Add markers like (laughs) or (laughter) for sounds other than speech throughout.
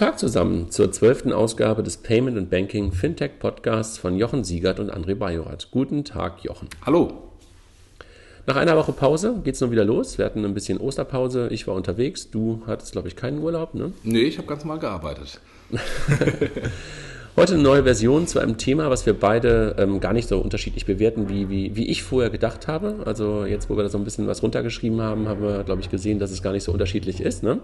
Tag zusammen zur zwölften Ausgabe des Payment and Banking Fintech Podcasts von Jochen Siegert und André Bajorat. Guten Tag, Jochen. Hallo. Nach einer Woche Pause geht es nun wieder los. Wir hatten ein bisschen Osterpause. Ich war unterwegs. Du hattest, glaube ich, keinen Urlaub, ne? Nee, ich habe ganz mal gearbeitet. (laughs) Heute eine neue Version zu einem Thema, was wir beide ähm, gar nicht so unterschiedlich bewerten, wie, wie, wie ich vorher gedacht habe. Also jetzt, wo wir da so ein bisschen was runtergeschrieben haben, haben wir, glaube ich, gesehen, dass es gar nicht so unterschiedlich ist. Ne?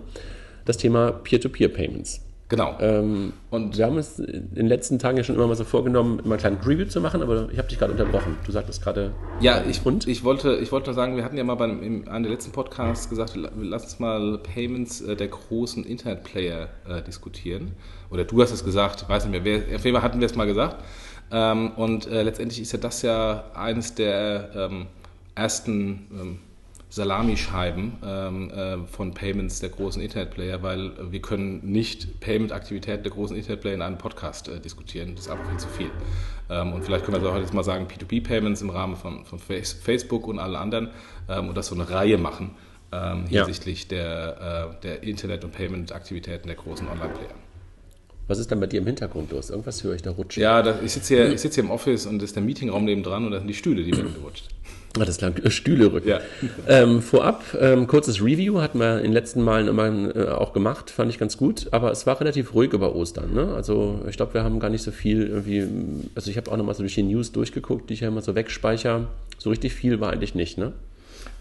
Das Thema Peer-to-Peer-Payments. Genau. Ähm, und wir haben es in den letzten Tagen ja schon immer mal so vorgenommen, immer einen kleinen Review zu machen, aber ich habe dich gerade unterbrochen. Du sagtest gerade. Ja, ich, und? ich wollte, ich wollte sagen, wir hatten ja mal bei einem, einem der letzten Podcasts gesagt, lass uns mal Payments äh, der großen Internetplayer äh, diskutieren. Oder du hast es gesagt, weiß nicht mehr, wer, auf jeden Fall hatten wir es mal gesagt. Ähm, und äh, letztendlich ist ja das ja eines der ähm, ersten ähm, Salamischeiben ähm, äh, von Payments der großen Internetplayer, weil wir können nicht Payment-Aktivitäten der großen Internetplayer in einem Podcast äh, diskutieren. Das ist einfach viel zu viel. Ähm, und vielleicht können wir heute jetzt mal sagen, P2P-Payments im Rahmen von, von Facebook und allen anderen ähm, und das so eine Reihe machen ähm, hinsichtlich ja. der, äh, der Internet- und Payment-Aktivitäten der großen Online-Player. Was ist denn bei dir im Hintergrund los? Irgendwas höre ich da rutschen. Ja, das, ich sitze hier, sitz hier im Office und das ist der Meetingraum nebendran und da sind die Stühle, die werden gerutscht. Ah, das lang äh, Stühle rücken. Ja. Ähm, vorab, ähm, kurzes Review hatten wir in den letzten Malen immer äh, auch gemacht, fand ich ganz gut, aber es war relativ ruhig über Ostern. Ne? Also ich glaube, wir haben gar nicht so viel irgendwie, also ich habe auch nochmal so durch die News durchgeguckt, die ich ja immer so wegspeichere. So richtig viel war eigentlich nicht, ne?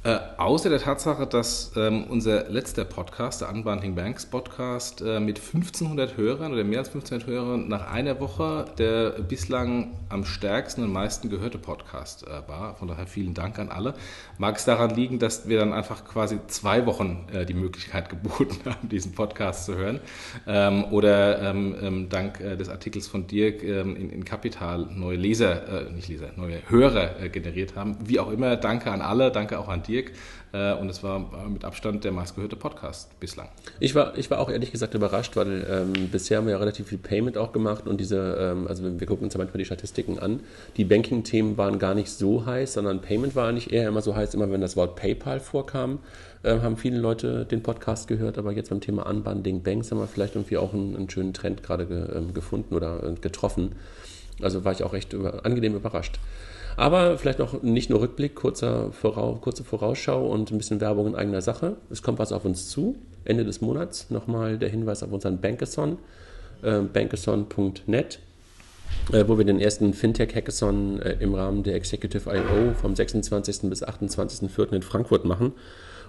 Äh, außer der Tatsache, dass ähm, unser letzter Podcast, der Unbundling Banks Podcast, äh, mit 1500 Hörern oder mehr als 1500 Hörern nach einer Woche der bislang am stärksten und meisten gehörte Podcast äh, war. Von daher vielen Dank an alle. Mag es daran liegen, dass wir dann einfach quasi zwei Wochen äh, die Möglichkeit (laughs) geboten haben, diesen Podcast zu hören? Ähm, oder ähm, ähm dank äh, des Artikels von Dirk ähm, in, in Kapital neue Leser, äh, nicht Leser, neue Hörer generiert haben. Wie auch immer, danke an alle, danke auch an Dirk. Dirk. Äh, und es war mit Abstand der meistgehörte Podcast bislang. Ich war, ich war auch ehrlich gesagt überrascht, weil ähm, bisher haben wir ja relativ viel Payment auch gemacht und diese, ähm, also wir gucken uns ja manchmal die Statistiken an. Die Banking-Themen waren gar nicht so heiß, sondern Payment war nicht eher immer so heiß, immer wenn das Wort PayPal vorkam, äh, haben viele Leute den Podcast gehört, aber jetzt beim Thema Unbundling Banks haben wir vielleicht irgendwie auch einen, einen schönen Trend gerade ge, ähm, gefunden oder äh, getroffen. Also war ich auch recht über, angenehm überrascht. Aber vielleicht noch nicht nur Rückblick, kurzer Vorau kurze Vorausschau und ein bisschen Werbung in eigener Sache. Es kommt was auf uns zu. Ende des Monats nochmal der Hinweis auf unseren Bankathon, äh, bankathon.net, äh, wo wir den ersten Fintech-Hackathon äh, im Rahmen der Executive I.O. vom 26. bis 28.04. in Frankfurt machen.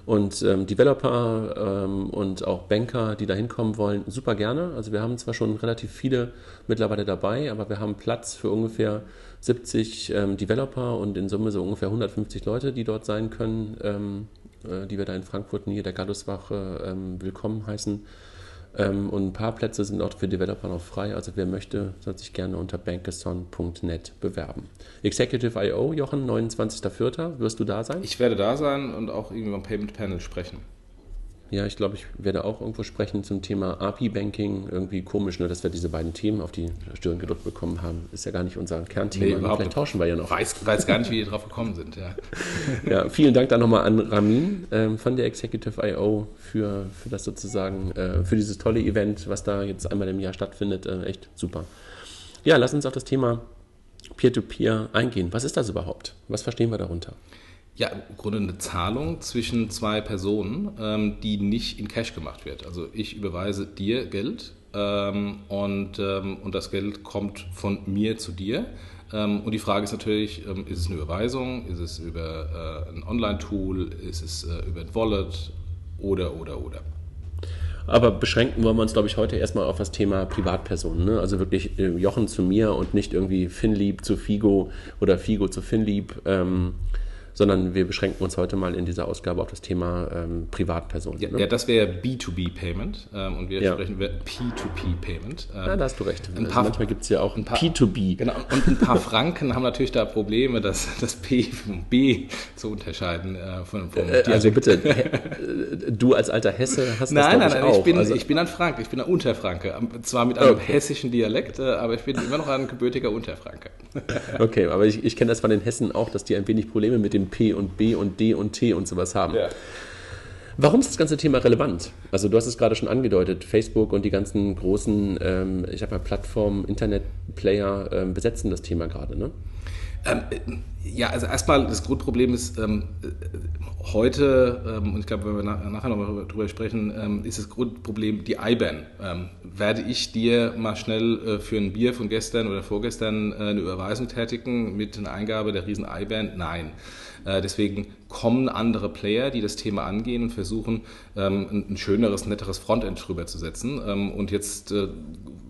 Und ähm, Developer ähm, und auch Banker, die da hinkommen wollen, super gerne. Also wir haben zwar schon relativ viele mittlerweile dabei, aber wir haben Platz für ungefähr 70 ähm, Developer und in Summe so ungefähr 150 Leute, die dort sein können, ähm, äh, die wir da in Frankfurt nähe der Galluswache ähm, willkommen heißen. Ähm, und ein paar Plätze sind auch für Developer noch frei. Also wer möchte, soll sich gerne unter bankathon.net bewerben. Executive I.O., Jochen, 29.04. Wirst du da sein? Ich werde da sein und auch irgendwie beim Payment Panel sprechen. Ja, ich glaube, ich werde auch irgendwo sprechen zum Thema API-Banking. Irgendwie komisch, nur dass wir diese beiden Themen auf die Stirn gedrückt bekommen haben. Ist ja gar nicht unser Kernthema. Nee, Vielleicht tauschen wir ja noch. Weiß, weiß gar nicht, wie die drauf gekommen sind. Ja, (laughs) ja vielen Dank dann nochmal an Ramin ähm, von der Executive I.O. Für, für das sozusagen, äh, für dieses tolle Event, was da jetzt einmal im Jahr stattfindet. Äh, echt super. Ja, lass uns auf das Thema Peer-to-Peer -Peer eingehen. Was ist das überhaupt? Was verstehen wir darunter? Ja, im Grunde eine Zahlung zwischen zwei Personen, ähm, die nicht in Cash gemacht wird. Also ich überweise dir Geld ähm, und, ähm, und das Geld kommt von mir zu dir. Ähm, und die Frage ist natürlich, ähm, ist es eine Überweisung, ist es über äh, ein Online-Tool, ist es äh, über ein Wallet oder, oder, oder. Aber beschränken wollen wir uns, glaube ich, heute erstmal auf das Thema Privatpersonen. Ne? Also wirklich äh, Jochen zu mir und nicht irgendwie Finlieb zu Figo oder Figo zu Finlieb. Ähm, sondern wir beschränken uns heute mal in dieser Ausgabe auf das Thema ähm, Privatpersonen. Ja, ne? ja das wäre B2B-Payment ähm, und wir ja. sprechen über P2P-Payment. Ähm, ja, da hast du recht. Also manchmal gibt es ja auch ein paar, P2B. Genau, und ein paar Franken haben natürlich da Probleme, das, das P vom B zu unterscheiden. Äh, von, vom äh, also bitte, äh, du als alter Hesse hast nein, das Nein, nein, ich, ich bin, also, ich bin ein Frank, ich bin ein Unterfranke. Zwar mit einem okay. hessischen Dialekt, äh, aber ich bin immer noch ein gebürtiger Unterfranke. okay, aber ich, ich kenne das von den Hessen auch, dass die ein wenig Probleme mit dem P und B und D und T und sowas haben. Ja. Warum ist das ganze Thema relevant? Also du hast es gerade schon angedeutet, Facebook und die ganzen großen, ähm, ich habe mal Plattformen, Internetplayer ähm, besetzen das Thema gerade, ne? Ähm, ja, also erstmal das Grundproblem ist ähm, heute, ähm, und ich glaube, wenn wir nach, nachher noch darüber sprechen, ähm, ist das Grundproblem die IBAN. Werde ich dir mal schnell äh, für ein Bier von gestern oder vorgestern äh, eine Überweisung tätigen mit einer Eingabe der riesen IBAN? Nein. Äh, deswegen kommen andere Player, die das Thema angehen und versuchen, ähm, ein, schöneres, netteres Frontend drüber zu setzen. Ähm, und jetzt, äh,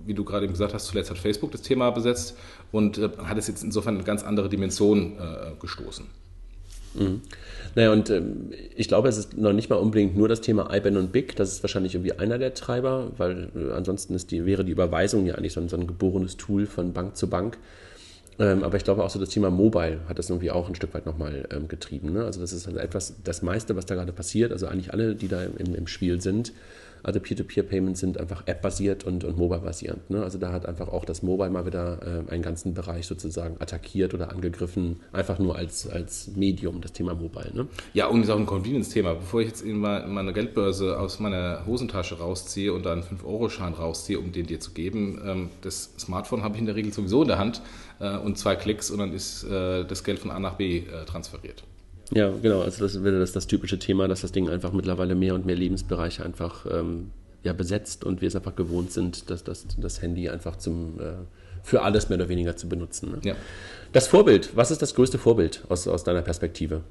wie du gerade eben gesagt hast, zuletzt hat Facebook das Thema besetzt und äh, hat es jetzt insofern eine ganz andere Dimension gestoßen. Mhm. Naja, und ähm, ich glaube, es ist noch nicht mal unbedingt nur das Thema IBAN und BIC. Das ist wahrscheinlich irgendwie einer der Treiber, weil äh, ansonsten die, wäre die Überweisung ja eigentlich so ein, so ein geborenes Tool von Bank zu Bank. Ähm, aber ich glaube auch so das Thema Mobile hat das irgendwie auch ein Stück weit nochmal ähm, getrieben. Ne? Also das ist halt etwas, das meiste, was da gerade passiert, also eigentlich alle, die da im, im Spiel sind, also Peer-to-Peer-Payments sind einfach App-basiert und, und mobile-basierend. Ne? Also da hat einfach auch das Mobile mal wieder äh, einen ganzen Bereich sozusagen attackiert oder angegriffen, einfach nur als, als Medium, das Thema Mobile. Ne? Ja, und ist auch ein Convenience-Thema. Bevor ich jetzt in meine Geldbörse aus meiner Hosentasche rausziehe und da einen 5-Euro-Schein rausziehe, um den dir zu geben, ähm, das Smartphone habe ich in der Regel sowieso in der Hand äh, und zwei Klicks und dann ist äh, das Geld von A nach B äh, transferiert. Ja, genau. Also das wäre das, das typische Thema, dass das Ding einfach mittlerweile mehr und mehr Lebensbereiche einfach ähm, ja, besetzt und wir es einfach gewohnt sind, dass das, das Handy einfach zum, äh, für alles mehr oder weniger zu benutzen. Ne? Ja. Das Vorbild, was ist das größte Vorbild aus, aus deiner Perspektive?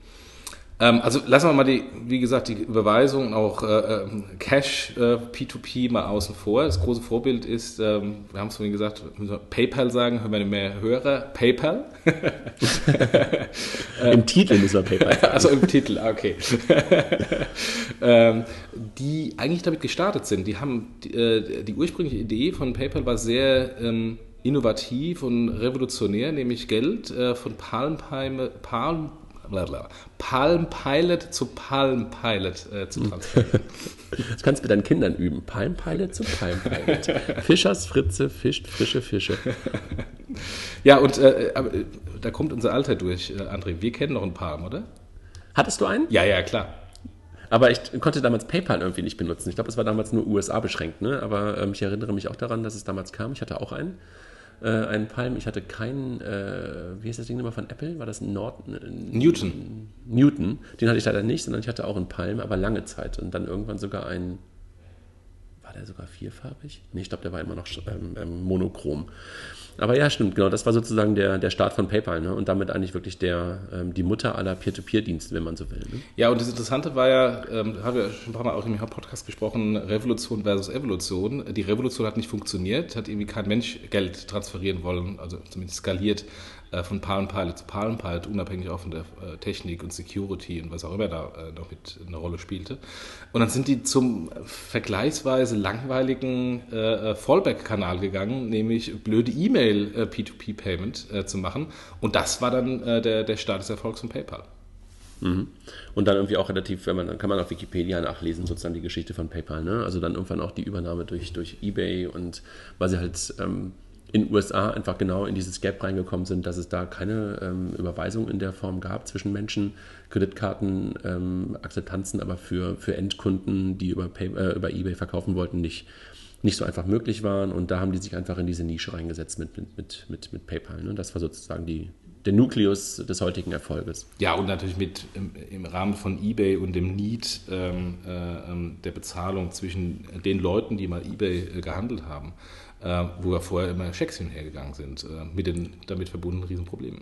Ähm, also lassen wir mal die, wie gesagt, die Überweisung und auch äh, ähm, Cash äh, P2P mal außen vor. Das große Vorbild ist, ähm, wir haben es vorhin gesagt, PayPal sagen, hören wir mehr Hörer, PayPal. (laughs) Im Titel müssen wir PayPal sagen. (laughs) Also im Titel, ah, okay. (laughs) ähm, die eigentlich damit gestartet sind. Die haben die, äh, die ursprüngliche Idee von PayPal war sehr ähm, innovativ und revolutionär, nämlich Geld äh, von Palm, Palm Palm Pilot zu Palm Pilot äh, zu transferieren. (laughs) Das kannst du mit deinen Kindern üben. Palm Pilot zu Palm Pilot. Fischers Fritze fischt frische Fische. Ja, und äh, äh, da kommt unser Alter durch, äh, André. Wir kennen noch einen Palm, oder? Hattest du einen? Ja, ja, klar. Aber ich konnte damals PayPal irgendwie nicht benutzen. Ich glaube, es war damals nur USA beschränkt. Ne? Aber ähm, ich erinnere mich auch daran, dass es damals kam. Ich hatte auch einen äh, einen Palm. Ich hatte keinen, äh, wie heißt das Ding nochmal von Apple? War das ein Nord Newton? Newton. Den hatte ich leider nicht, sondern ich hatte auch einen Palm, aber lange Zeit. Und dann irgendwann sogar einen, der sogar vierfarbig? Nee, ich glaube, der war immer noch ähm, ähm, monochrom. Aber ja, stimmt, genau. Das war sozusagen der, der Start von PayPal ne? und damit eigentlich wirklich der, ähm, die Mutter aller Peer-to-Peer-Dienste, wenn man so will. Ne? Ja, und das Interessante war ja, ähm, haben wir schon ein paar Mal auch im Podcast gesprochen, Revolution versus Evolution. Die Revolution hat nicht funktioniert, hat irgendwie kein Mensch Geld transferieren wollen, also zumindest skaliert von Palm Pilot zu Palm Pilot, unabhängig auch von der äh, Technik und Security und was auch immer da äh, noch mit eine Rolle spielte. Und dann sind die zum vergleichsweise langweiligen Fallback-Kanal gegangen, nämlich blöde E-Mail P2P-Payment zu machen. Und das war dann der, der Start des Erfolgs von PayPal. Mhm. Und dann irgendwie auch relativ, wenn man, dann kann man auf Wikipedia nachlesen, sozusagen die Geschichte von PayPal. Ne? Also dann irgendwann auch die Übernahme durch, durch eBay und weil sie halt ähm, in den USA einfach genau in dieses Gap reingekommen sind, dass es da keine ähm, Überweisung in der Form gab zwischen Menschen, Kreditkarten, ähm, Akzeptanzen, aber für, für Endkunden, die über, Pay, äh, über eBay verkaufen wollten, nicht, nicht so einfach möglich waren. Und da haben die sich einfach in diese Nische reingesetzt mit, mit, mit, mit, PayPal. Ne? Das war sozusagen die, der Nukleus des heutigen Erfolges. Ja, und natürlich mit im, im Rahmen von eBay und dem Need ähm, äh, ähm, der Bezahlung zwischen den Leuten, die mal eBay äh, gehandelt haben äh, wo wir vorher immer Schecks hinhergegangen sind, äh, mit den damit verbundenen Riesenproblemen.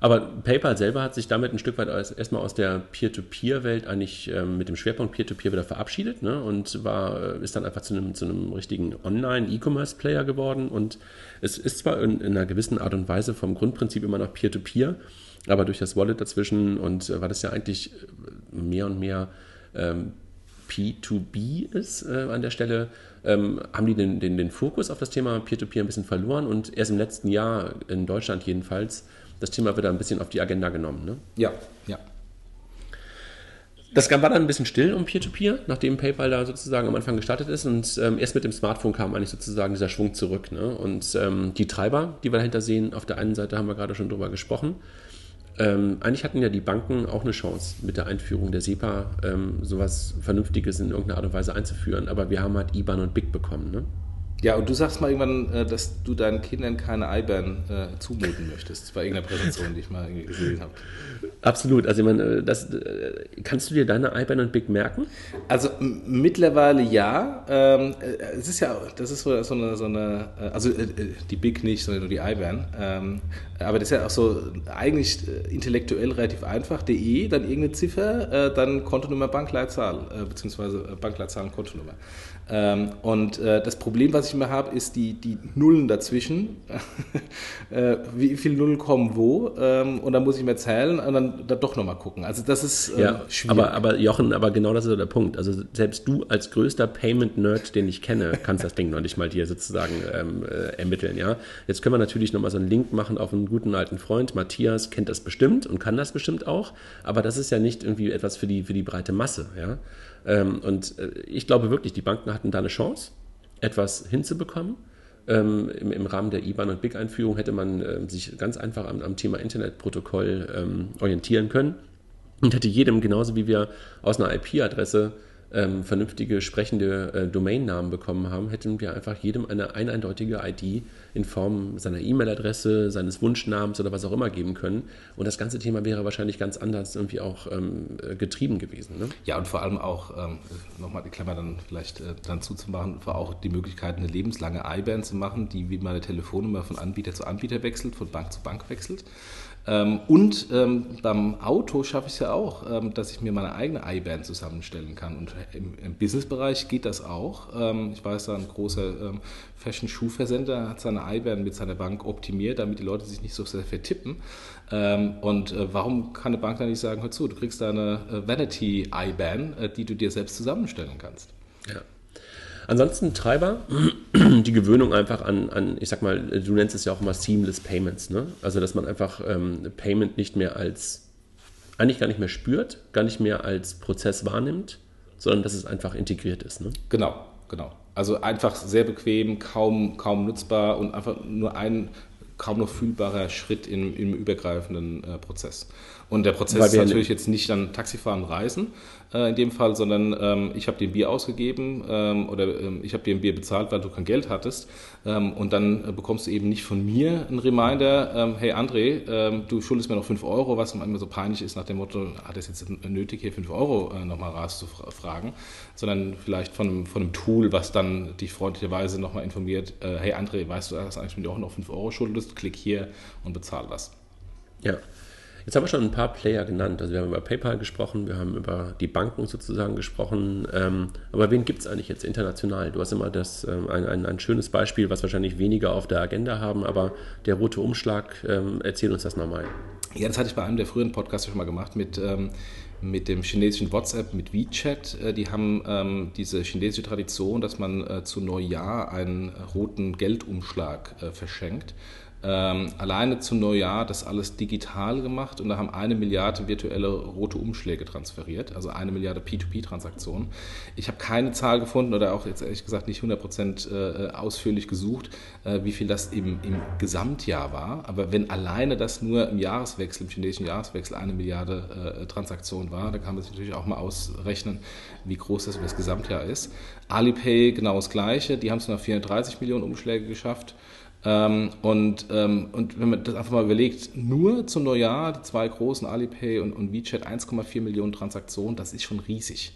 Aber PayPal selber hat sich damit ein Stück weit erstmal aus der Peer-to-Peer-Welt eigentlich ähm, mit dem Schwerpunkt Peer-to-Peer wieder verabschiedet ne? und war, äh, ist dann einfach zu einem, zu einem richtigen Online-E-Commerce-Player geworden. Und es ist zwar in, in, einer gewissen Art und Weise vom Grundprinzip immer noch Peer-to-Peer, aber durch das Wallet dazwischen und äh, weil das ja eigentlich mehr und mehr ähm, P2B ist äh, an der Stelle, ähm, haben die den, den, den Fokus auf das Thema Peer-to-Peer -Peer ein bisschen verloren und erst im letzten Jahr, in Deutschland jedenfalls, das Thema wieder ein bisschen auf die Agenda genommen. Ne? Ja, ja. Das war dann ein bisschen still um Peer-to-Peer, -Peer, nachdem PayPal da sozusagen am Anfang gestartet ist. Und ähm, erst mit dem Smartphone kam eigentlich sozusagen dieser Schwung zurück. Ne? Und ähm, die Treiber, die wir dahinter sehen, auf der einen Seite haben wir gerade schon drüber gesprochen. Ähm, eigentlich hatten ja die Banken auch eine Chance mit der Einführung der SEPA ähm, sowas Vernünftiges in irgendeiner Art und Weise einzuführen, aber wir haben halt IBAN und BIC bekommen. Ne? Ja, und du sagst mal irgendwann, äh, dass du deinen Kindern keine IBAN äh, zumuten möchtest, bei irgendeiner Präsentation, die ich mal gesehen habe. Absolut. Also ich meine, äh, das, äh, kannst du dir deine IBAN und BIC merken? Also mittlerweile ja. Ähm, es ist ja, das ist so, so eine, so eine also die BIC nicht, sondern nur die IBAN. Ähm, aber das ist ja auch so eigentlich intellektuell relativ einfach. DE, dann irgendeine Ziffer, dann Kontonummer, Bankleitzahl, beziehungsweise Bankleitzahl und Kontonummer. Ähm, und das Problem, was ich immer habe, ist die, die Nullen dazwischen. (laughs) wie viele Nullen kommen wo? und dann muss ich mir zählen und dann, dann doch nochmal gucken. Also das ist äh, ja, schwierig. Aber, aber Jochen, aber genau das ist der Punkt. Also selbst du als größter Payment-Nerd, den ich kenne, (laughs) kannst das Ding noch nicht mal dir sozusagen ähm, äh, ermitteln. Ja? Jetzt können wir natürlich nochmal so einen Link machen auf einen guten alten Freund. Matthias kennt das bestimmt und kann das bestimmt auch. Aber das ist ja nicht irgendwie etwas für die, für die breite Masse. Ja? Ähm, und äh, ich glaube wirklich, die Banken hatten da eine Chance, etwas hinzubekommen. Ähm, im, im, Rahmen der IBAN- und BIC-Einführung hätte man äh, sich ganz einfach am, am Thema Internetprotokoll ähm, orientieren können und hätte jedem, genauso wie wir aus einer IP-Adresse ähm, vernünftige sprechende äh, Domainnamen bekommen haben, hätten wir einfach jedem eine eindeutige ID in Form seiner E-Mail-Adresse, seines Wunschnamens oder was auch immer geben können. Und das ganze Thema wäre wahrscheinlich ganz anders irgendwie auch ähm, äh, getrieben gewesen. Ne? Ja, und vor allem auch, ähm, nochmal die Klammer dann vielleicht äh, dann zuzumachen, war auch die Möglichkeit, eine lebenslange IBAN zu machen, die wie meine Telefonnummer von Anbieter zu Anbieter wechselt, von Bank zu Bank wechselt. Ähm, und ähm, beim Auto schaffe ich es ja auch, ähm, dass ich mir meine eigene iBand zusammenstellen kann. Und im, im Businessbereich geht das auch. Ich weiß, da ein großer Fashion-Schuhversender hat seine iBand mit seiner Bank optimiert, damit die Leute sich nicht so sehr vertippen. Und äh, warum kann eine Bank dann nicht sagen, hör zu, du kriegst da eine äh, Vanity-IBAN, äh, die du dir selbst zusammenstellen kannst? Ja. Ansonsten Treiber, (clears throat) die Gewöhnung einfach an, an, ich sag mal, du nennst es ja auch immer Seamless Payments, ne? Also dass man einfach ähm, Payment nicht mehr als, eigentlich gar nicht mehr spürt, gar nicht mehr als Prozess wahrnimmt, sondern dass es einfach integriert ist. Ne? Genau, genau. Also einfach sehr bequem, kaum, kaum nutzbar und einfach nur ein kaum noch fühlbarer Schritt im, im übergreifenden äh, Prozess. Und der Prozess ist natürlich jetzt nicht dann Taxifahren, Reisen äh, in dem Fall, sondern ähm, ich habe dir ein Bier ausgegeben ähm, oder ähm, ich habe dir ein Bier bezahlt, weil du kein Geld hattest. Ähm, und dann äh, bekommst du eben nicht von mir einen Reminder, ähm, hey André, ähm, du schuldest mir noch 5 Euro, was immer so peinlich ist nach dem Motto, hat es jetzt nötig, hier 5 Euro äh, nochmal rauszufragen, sondern vielleicht von einem, von einem Tool, was dann dich freundlicherweise nochmal informiert, äh, hey André, weißt du, dass eigentlich mir auch noch 5 Euro schuldest, klick hier und bezahl was. Ja. Jetzt haben wir schon ein paar Player genannt. Also wir haben über PayPal gesprochen, wir haben über die Banken sozusagen gesprochen. Ähm, aber wen gibt es eigentlich jetzt international? Du hast immer das, ähm, ein, ein, ein, schönes Beispiel, was wahrscheinlich weniger auf der Agenda haben, aber der rote Umschlag, ähm, erzähl uns das nochmal. Ja, das hatte ich bei einem der früheren Podcasts schon mal gemacht mit, ähm, mit dem chinesischen WhatsApp, mit WeChat. Äh, die haben ähm, diese chinesische Tradition, dass man äh, zu Neujahr einen roten Geldumschlag äh, verschenkt ähm, alleine zu Neujahr das alles digital gemacht und da haben eine Milliarde virtuelle rote Umschläge transferiert, also eine Milliarde P2P-Transaktionen. Ich habe keine Zahl gefunden oder auch jetzt ehrlich gesagt nicht 100% äh, ausführlich gesucht, äh, wie viel das im, im Gesamtjahr war. Aber wenn alleine das nur im Jahreswechsel, im chinesischen Jahreswechsel eine Milliarde äh, Transaktionen war, dann kann man sich natürlich auch mal ausrechnen, wie groß das über das Gesamtjahr ist. Alipay genau das Gleiche, die haben es nach 430 Millionen Umschläge geschafft. Ähm, und, ähm, und wenn man das einfach mal überlegt, nur zum Neujahr die zwei großen Alipay und, und WeChat 1,4 Millionen Transaktionen, das ist schon riesig.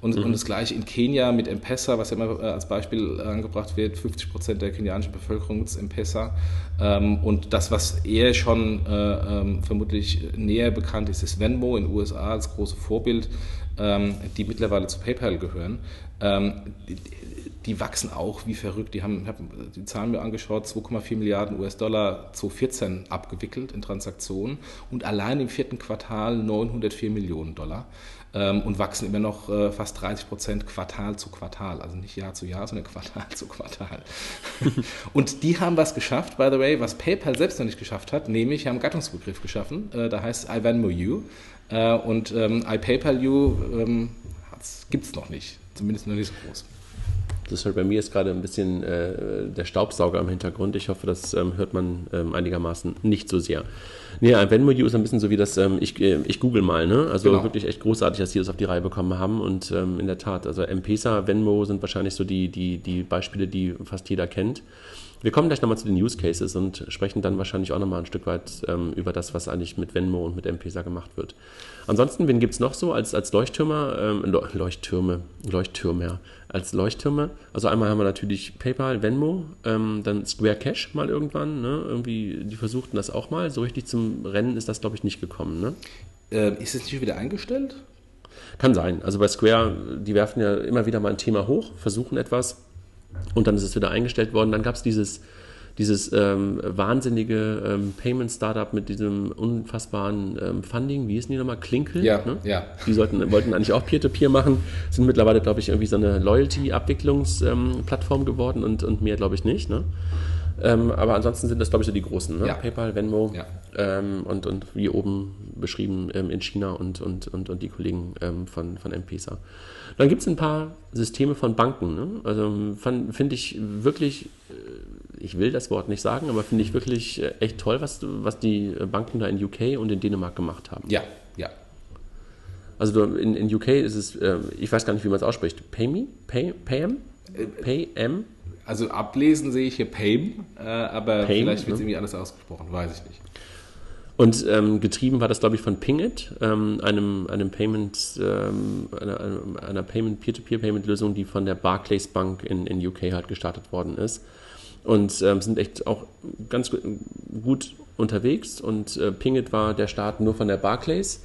Und, mhm. und das gleiche in Kenia mit M-Pesa, was ja immer äh, als Beispiel angebracht wird, 50 Prozent der kenianischen Bevölkerung nutzt M-Pesa. Ähm, und das, was eher schon äh, ähm, vermutlich näher bekannt ist, ist Venmo in den USA als großes Vorbild, ähm, die mittlerweile zu PayPal gehören. Die, wachsen auch wie verrückt. Die haben, ich habe die Zahlen mir angeschaut, 2,4 Milliarden US-Dollar 2014 abgewickelt in Transaktionen und allein im vierten Quartal 904 Millionen Dollar ähm, und wachsen immer noch äh, fast 30 Prozent Quartal zu Quartal. Also nicht Jahr zu Jahr, sondern Quartal (laughs) zu Quartal. (laughs) und die haben was geschafft, by the way, was PayPal selbst noch nicht geschafft hat, nämlich haben einen Gattungsbegriff geschaffen. Äh, da heißt IVanmo You. Äh, und ähm, iPayPal You ähm, gibt es noch nicht, zumindest noch nicht so groß. Das ist bei mir ist gerade ein bisschen äh, der Staubsauger im Hintergrund. Ich hoffe, das ähm, hört man ähm, einigermaßen nicht so sehr. Nee, ein Venmo-U ist ein bisschen so wie das, ähm, ich, äh, ich google mal, ne? Also genau. wirklich echt großartig, dass die das auf die Reihe bekommen haben. Und ähm, in der Tat, also M-Pesa, Venmo sind wahrscheinlich so die, die, die Beispiele, die fast jeder kennt. Wir kommen gleich nochmal zu den Use Cases und sprechen dann wahrscheinlich auch nochmal ein Stück weit ähm, über das, was eigentlich mit Venmo und mit M-Pesa gemacht wird. Ansonsten, wen gibt es noch so als, als Leuchttürmer? Ähm, Leuchttürme, Leuchttürme, als Leuchttürme. Also einmal haben wir natürlich PayPal, Venmo, ähm, dann Square Cash mal irgendwann. Ne? Irgendwie, die versuchten das auch mal. So richtig zum Rennen ist das, glaube ich, nicht gekommen. Ne? Äh, ist es nicht wieder eingestellt? Kann sein. Also bei Square, die werfen ja immer wieder mal ein Thema hoch, versuchen etwas und dann ist es wieder eingestellt worden. Dann gab es dieses, dieses ähm, wahnsinnige ähm, Payment-Startup mit diesem unfassbaren ähm, Funding, wie hießen die nochmal? Klinkel? Ja, ne? ja. Die sollten, wollten eigentlich auch Peer-to-Peer -Peer machen, sind mittlerweile, glaube ich, irgendwie so eine Loyalty-Abwicklungsplattform geworden und, und mehr, glaube ich, nicht. Ne? Ähm, aber ansonsten sind das, glaube ich, so die großen. Ne? Ja. PayPal, Venmo ja. ähm, und, und wie oben beschrieben ähm, in China und, und, und, und die Kollegen ähm, von, von M-Pesa. Dann gibt es ein paar Systeme von Banken. Ne? Also finde ich wirklich, äh, ich will das Wort nicht sagen, aber finde ich wirklich äh, echt toll, was, was die Banken da in UK und in Dänemark gemacht haben. Ja, ja. Also in, in UK ist es, äh, ich weiß gar nicht, wie man es ausspricht, PayMe? Pay, PayM? PayM? Also ablesen sehe ich hier PayM, äh, aber Payme, vielleicht wird es ne? irgendwie anders ausgesprochen, weiß ich nicht. Und ähm, getrieben war das, glaube ich, von Pingit, ähm, einem, einem Payment, ähm, einer, einer Payment, Peer-to-Peer-Payment-Lösung, die von der Barclays Bank in, in UK halt gestartet worden ist. Und ähm, sind echt auch ganz gut unterwegs. Und äh, Pingit war der Start nur von der Barclays.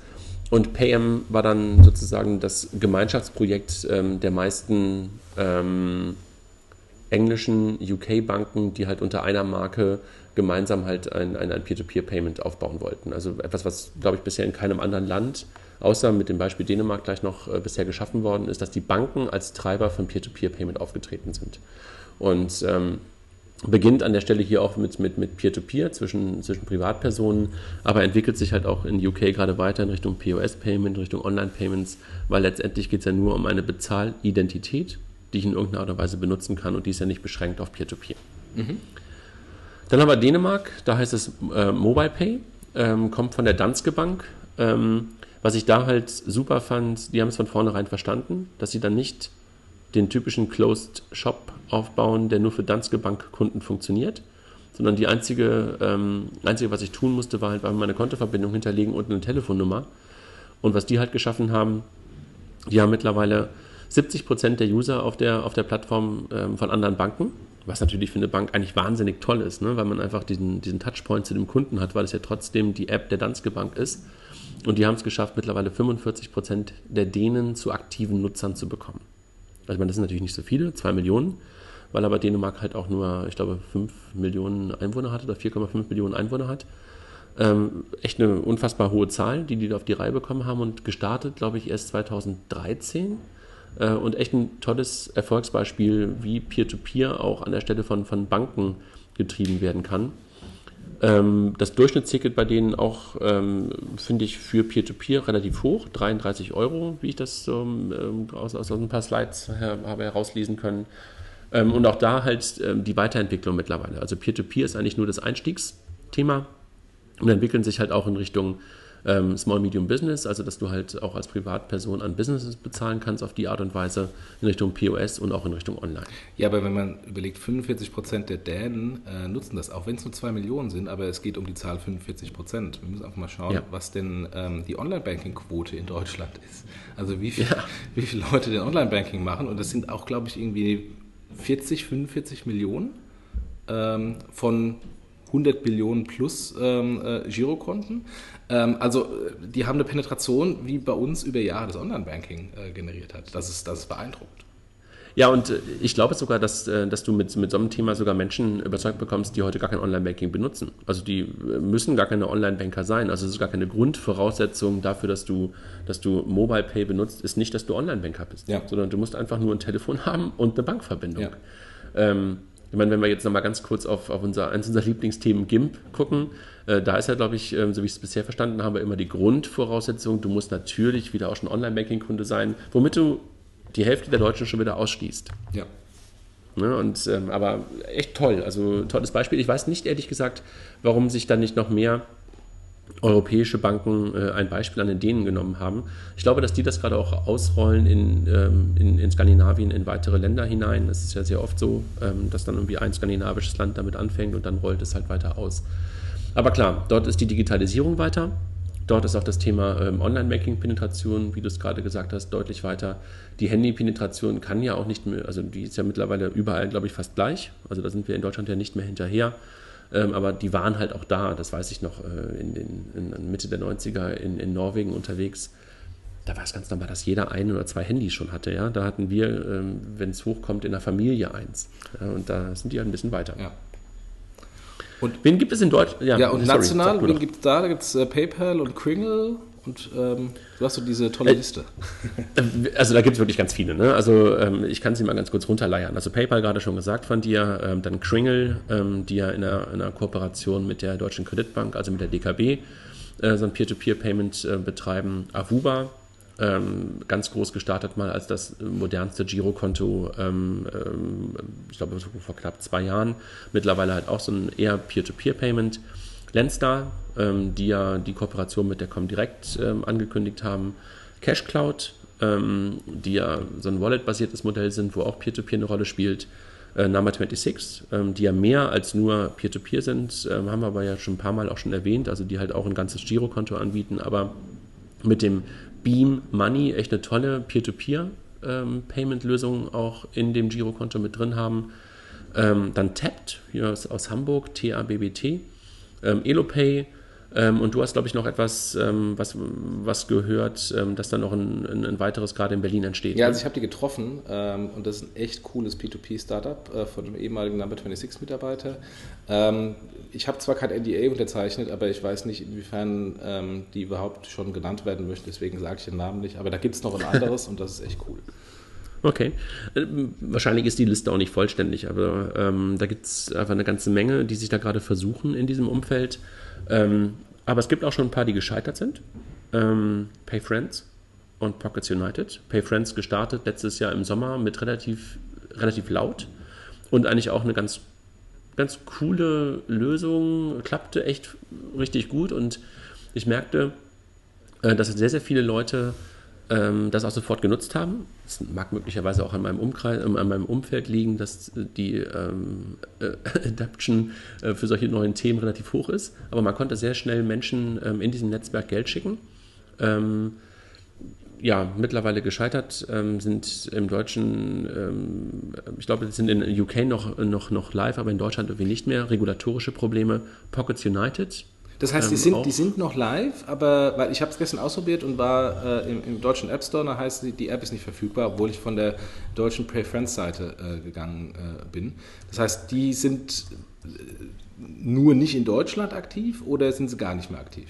Und Paym war dann sozusagen das Gemeinschaftsprojekt ähm, der meisten ähm, englischen UK-Banken, die halt unter einer Marke gemeinsam halt ein, ein, ein Peer-to-Peer-Payment aufbauen wollten. Also etwas, was, glaube ich, bisher in keinem anderen Land, außer mit dem Beispiel Dänemark gleich noch äh, bisher geschaffen worden ist, dass die Banken als Treiber von Peer-to-Peer-Payment aufgetreten sind. Und ähm, beginnt an der Stelle hier auch mit, mit, mit Peer-to-Peer zwischen, zwischen Privatpersonen, aber entwickelt sich halt auch in UK gerade weiter in Richtung POS-Payment, Richtung Online-Payments, weil letztendlich geht es ja nur um eine Bezahlidentität, die ich in irgendeiner Art und Weise benutzen kann und die ist ja nicht beschränkt auf Peer-to-Peer. -Peer. Mhm. Dann haben wir Dänemark, da heißt es äh, Mobile Pay, ähm, kommt von der Danske Bank. Ähm, was ich da halt super fand, die haben es von vornherein verstanden, dass sie dann nicht den typischen Closed Shop aufbauen, der nur für Danske Bank Kunden funktioniert, sondern die einzige, ähm, einzige, was ich tun musste, war halt meine Kontoverbindung hinterlegen und eine Telefonnummer. Und was die halt geschaffen haben, die haben mittlerweile 70 Prozent der User auf der, auf der Plattform ähm, von anderen Banken, was natürlich für eine Bank eigentlich wahnsinnig toll ist, ne? weil man einfach diesen, diesen Touchpoint zu dem Kunden hat, weil es ja trotzdem die App der Danske Bank ist. Und die haben es geschafft, mittlerweile 45 Prozent der Dänen zu aktiven Nutzern zu bekommen. Also ich meine, das sind natürlich nicht so viele, zwei Millionen, weil aber Dänemark halt auch nur, ich glaube, 5 Millionen Einwohner hat oder 4,5 Millionen Einwohner hat. Ähm, echt eine unfassbar hohe Zahl, die die auf die Reihe bekommen haben und gestartet, glaube ich, erst 2013 äh, und echt ein tolles Erfolgsbeispiel, wie Peer-to-Peer -Peer auch an der Stelle von, von Banken getrieben werden kann. Ähm, das Durchschnittsticket bei denen auch, ähm, finde ich, für Peer-to-Peer -Peer relativ hoch, 33 Euro, wie ich das ähm, aus, aus ein paar Slides her, habe herauslesen können. Ähm, und auch da halt ähm, die Weiterentwicklung mittlerweile. Also Peer-to-Peer -Peer ist eigentlich nur das Einstiegsthema und entwickeln sich halt auch in Richtung ähm, Small Medium Business, also dass du halt auch als Privatperson an Businesses bezahlen kannst auf die Art und Weise in Richtung POS und auch in Richtung Online. Ja, aber wenn man überlegt, 45 Prozent der Dänen äh, nutzen das, auch wenn es nur 2 Millionen sind, aber es geht um die Zahl 45 Prozent. Wir müssen einfach mal schauen, ja. was denn ähm, die Online-Banking-Quote in Deutschland ist. Also wie, viel, ja. wie viele Leute den Online-Banking machen und das sind auch, glaube ich, irgendwie 40, 45 Millionen ähm, von 100 Billionen plus ähm, äh, Girokonten. Ähm, also die haben eine Penetration, wie bei uns über Jahre das Online-Banking äh, generiert hat. Das ist, das ist beeindruckend. Ja, und äh, ich glaube sogar, dass, äh, dass du mit, mit so einem Thema sogar Menschen überzeugt bekommst, die heute gar kein Online-Banking benutzen. Also die äh, müssen gar keine Online-Banker sein. Also es ist gar keine Grundvoraussetzung dafür, dass du, dass du Mobile Pay benutzt, ist nicht, dass du Online-Banker bist. Ja. Sondern du musst einfach nur ein Telefon (laughs) haben und eine Bankverbindung. Ja. Ähm, ich meine, wenn wir jetzt nochmal ganz kurz auf, auf unser, eines unserer Lieblingsthemen GIMP gucken, äh, da ist ja, glaube ich, äh, so wie ich es bisher verstanden habe, immer die Grundvoraussetzung, du musst natürlich wieder auch schon Online-Banking-Kunde sein, womit du die Hälfte der Deutschen schon wieder ausschließt. Ja. Ne? Und, ähm, aber echt toll, also tolles Beispiel. Ich weiß nicht ehrlich gesagt, warum sich dann nicht noch mehr europäische Banken äh, ein Beispiel an den Dänen genommen haben. Ich glaube, dass die das gerade auch ausrollen in, ähm, in, in, Skandinavien, in weitere Länder hinein. Es ist ja sehr oft so, ähm, dass dann irgendwie ein skandinavisches Land damit anfängt und dann rollt es halt weiter aus. Aber klar, dort ist die Digitalisierung weiter. Dort ist auch das Thema ähm, Online-Banking-Penetration, wie du es gerade gesagt hast, deutlich weiter. Die Handy-Penetration kann ja auch nicht mehr, also die ist ja mittlerweile überall, glaube ich, fast gleich. Also da sind wir in Deutschland ja nicht mehr hinterher. Ähm, aber die waren halt auch da, das weiß ich noch, äh, in, den, in Mitte der 90er in, in Norwegen unterwegs. Da war es ganz normal, dass jeder ein oder zwei Handys schon hatte. Ja? Da hatten wir, ähm, wenn es hochkommt, in der Familie eins. Und da sind die halt ein bisschen weiter. Ja. Und wen gibt es in Deutschland? Ja, ja, und sorry, national, wen gibt es da? Da gibt es äh, PayPal und Kringle und ähm, du hast so diese tolle äh, Liste. (laughs) Also da gibt es wirklich ganz viele. Ne? Also ähm, ich kann sie mal ganz kurz runterleiern. Also PayPal gerade schon gesagt von dir, ähm, dann Kringle, ähm, die ja in einer, in einer, Kooperation mit der Deutschen Kreditbank, also mit der DKB, äh, so ein Peer-to-Peer-Payment äh, betreiben. Avuba, ähm, ganz groß gestartet mal als das modernste Girokonto, ähm, ähm, ich glaube vor knapp zwei Jahren. Mittlerweile halt auch so ein eher Peer-to-Peer-Payment. Lendstar, ähm, die ja die Kooperation mit der Comdirect ähm, angekündigt haben. CashCloud, ähm, die ja so ein Wallet-basiertes Modell sind, wo auch Peer-to-Peer -Peer eine Rolle spielt. Äh, Number 26, ähm, die ja mehr als nur Peer-to-Peer -Peer sind, haben wir aber ja schon ein paar Mal auch schon erwähnt, also die halt auch ein ganzes Girokonto anbieten, aber mit dem Beam Money echt eine tolle Peer-to-Peer-Payment-Lösung ähm, auch in dem Girokonto mit drin haben. dann Tapped, hier aus, aus Hamburg, T-A-B-B-T ähm, Elopay. Ähm, und du hast, glaube ich, noch etwas, ähm, was, was gehört, ähm, dass da noch ein, ein, ein, weiteres gerade in Berlin entsteht. Ja, ne? also ich habe die getroffen ähm, und das ist ein echt cooles P2P-Startup äh, von einem ehemaligen Number 26-Mitarbeiter. Ähm, ich habe zwar kein NDA unterzeichnet, aber ich weiß nicht, inwiefern ähm, die überhaupt schon genannt werden möchten, deswegen sage ich den Namen nicht. Aber da gibt es noch ein anderes (laughs) und das ist echt cool. Okay. Wahrscheinlich ist die Liste auch nicht vollständig, aber ähm, da gibt es einfach eine ganze Menge, die sich da gerade versuchen in diesem Umfeld. Ähm, aber es gibt auch schon ein paar, die gescheitert sind. Ähm, PayFriends und Pockets United. PayFriends gestartet letztes Jahr im Sommer mit relativ, relativ laut und eigentlich auch eine ganz, ganz coole Lösung. Klappte echt richtig gut und ich merkte, äh, dass sehr, sehr viele Leute ähm, das auch sofort genutzt haben. Es mag möglicherweise auch an meinem, Umkreis, äh, an meinem Umfeld liegen, dass die ähm, äh, (laughs) Adaption äh, für solche neuen Themen relativ hoch ist. Aber man konnte sehr schnell Menschen ähm, in diesem Netzwerk Geld schicken. Ähm, ja, mittlerweile gescheitert, ähm, sind im Deutschen, ähm, ich glaube, sind in UK noch, noch, noch live, aber in Deutschland irgendwie nicht mehr. Regulatorische Probleme. Pockets United, das heißt, die, ähm, sind, die sind noch live, aber weil ich habe es gestern ausprobiert und war äh, im, im, deutschen App Store, da heißt die, die App ist nicht verfügbar, obwohl ich von der deutschen Pray Friends Seite äh, gegangen äh, bin. Das heißt, die sind äh, nur nicht in Deutschland aktiv oder sind sie gar nicht mehr aktiv?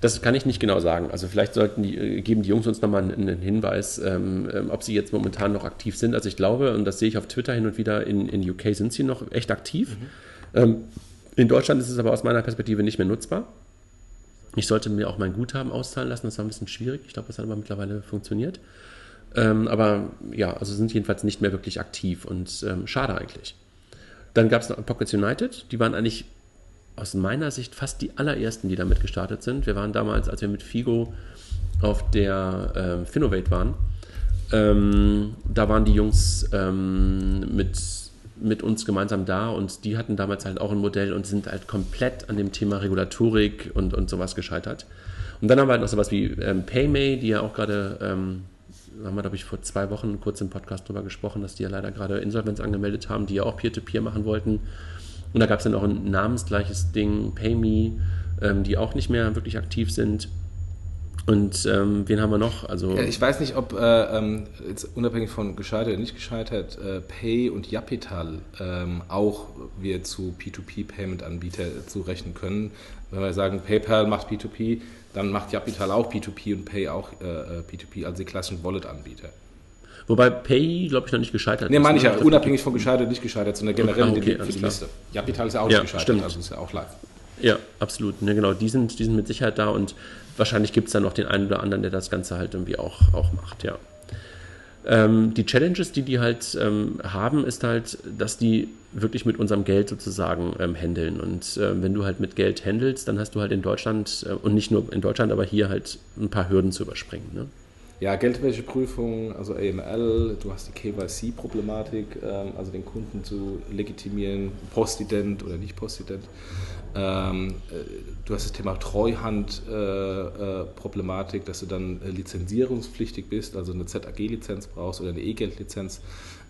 Das kann ich nicht genau sagen. Also vielleicht sollten die, äh, geben die Jungs uns nochmal einen Hinweis, ähm, ähm, ob sie jetzt momentan noch aktiv sind. Also ich glaube, und das sehe ich auf Twitter hin und wieder, in, in UK sind sie noch echt aktiv. Mhm. Ähm, in Deutschland ist es aber aus meiner Perspektive nicht mehr nutzbar. Ich sollte mir auch mein Guthaben auszahlen lassen, das war ein bisschen schwierig. Ich glaube, das hat aber mittlerweile funktioniert. Ähm, aber ja, also sind jedenfalls nicht mehr wirklich aktiv und ähm, schade eigentlich. Dann gab es noch Pockets United, die waren eigentlich aus meiner Sicht fast die allerersten, die damit gestartet sind. Wir waren damals, als wir mit Figo auf der ähm, Finovate waren, ähm, da waren die Jungs ähm, mit mit uns gemeinsam da und die hatten damals halt auch ein Modell und sind halt komplett an dem Thema Regulatorik und, und sowas gescheitert. Und dann haben wir halt noch sowas wie ähm, PayMay, die ja auch gerade, ähm, haben wir glaube ich vor zwei Wochen kurz im Podcast drüber gesprochen, dass die ja leider gerade Insolvenz angemeldet haben, die ja auch Peer-to-Peer -Peer machen wollten. Und da gab es dann auch ein namensgleiches Ding, PayMe, ähm, die auch nicht mehr wirklich aktiv sind. Und ähm, wen haben wir noch? Also ich weiß nicht, ob äh, ähm, jetzt unabhängig von gescheitert oder nicht gescheitert, äh, Pay und Japital ähm, auch wir zu P2P-Payment-Anbieter zurechnen können. Wenn wir sagen, PayPal macht P2P, dann macht Japital auch P2P und Pay auch äh, P2P, also die klassischen Wallet-Anbieter. Wobei Pay, glaube ich, noch nicht gescheitert nee, ist. Nee, meine ich ne? ja, unabhängig von gescheitert, oder nicht gescheitert, sondern generell ah, okay, für die Liste. Japital ist ja auch ja, nicht gescheitert, stimmt. also ist ja auch live. Ja, absolut. Ne, genau, die sind, die sind mit Sicherheit da und wahrscheinlich gibt es dann noch den einen oder anderen, der das Ganze halt irgendwie auch, auch macht, ja. Ähm, die Challenges, die die halt ähm, haben, ist halt, dass die wirklich mit unserem Geld sozusagen ähm, handeln. Und äh, wenn du halt mit Geld handelst, dann hast du halt in Deutschland äh, und nicht nur in Deutschland, aber hier halt ein paar Hürden zu überspringen. Ne? Ja, Geldwäscheprüfung, also AML, du hast die KYC-Problematik, ähm, also den Kunden zu legitimieren, Postident oder nicht Postident. Ähm, äh, du hast das Thema Treuhand-Problematik, äh, äh, dass du dann äh, lizenzierungspflichtig bist, also eine ZAG-Lizenz brauchst oder eine E-Geld-Lizenz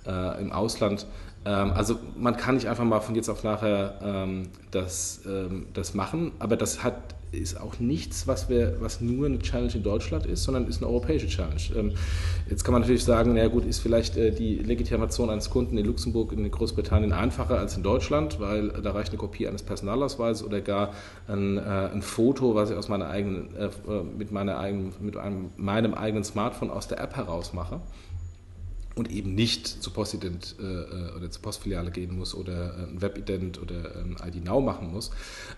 äh, im Ausland. Ähm, also man kann nicht einfach mal von jetzt auf nachher ähm, das, ähm, das machen, aber das hat, ist auch nichts, was, wir, was nur eine Challenge in Deutschland ist, sondern ist eine europäische Challenge. Ähm, jetzt kann man natürlich sagen, na gut, ist vielleicht äh, die Legitimation eines Kunden in Luxemburg, in Großbritannien einfacher als in Deutschland, weil da reicht eine Kopie eines Personalausweises oder gar ein, äh, ein Foto, was ich aus meiner eigenen, äh, mit, meiner eigenen, mit einem, meinem eigenen Smartphone aus der App heraus mache und eben nicht zu Postident äh, äh, oder zur Postfiliale gehen muss oder äh, ein Webident oder ein ID Now machen muss.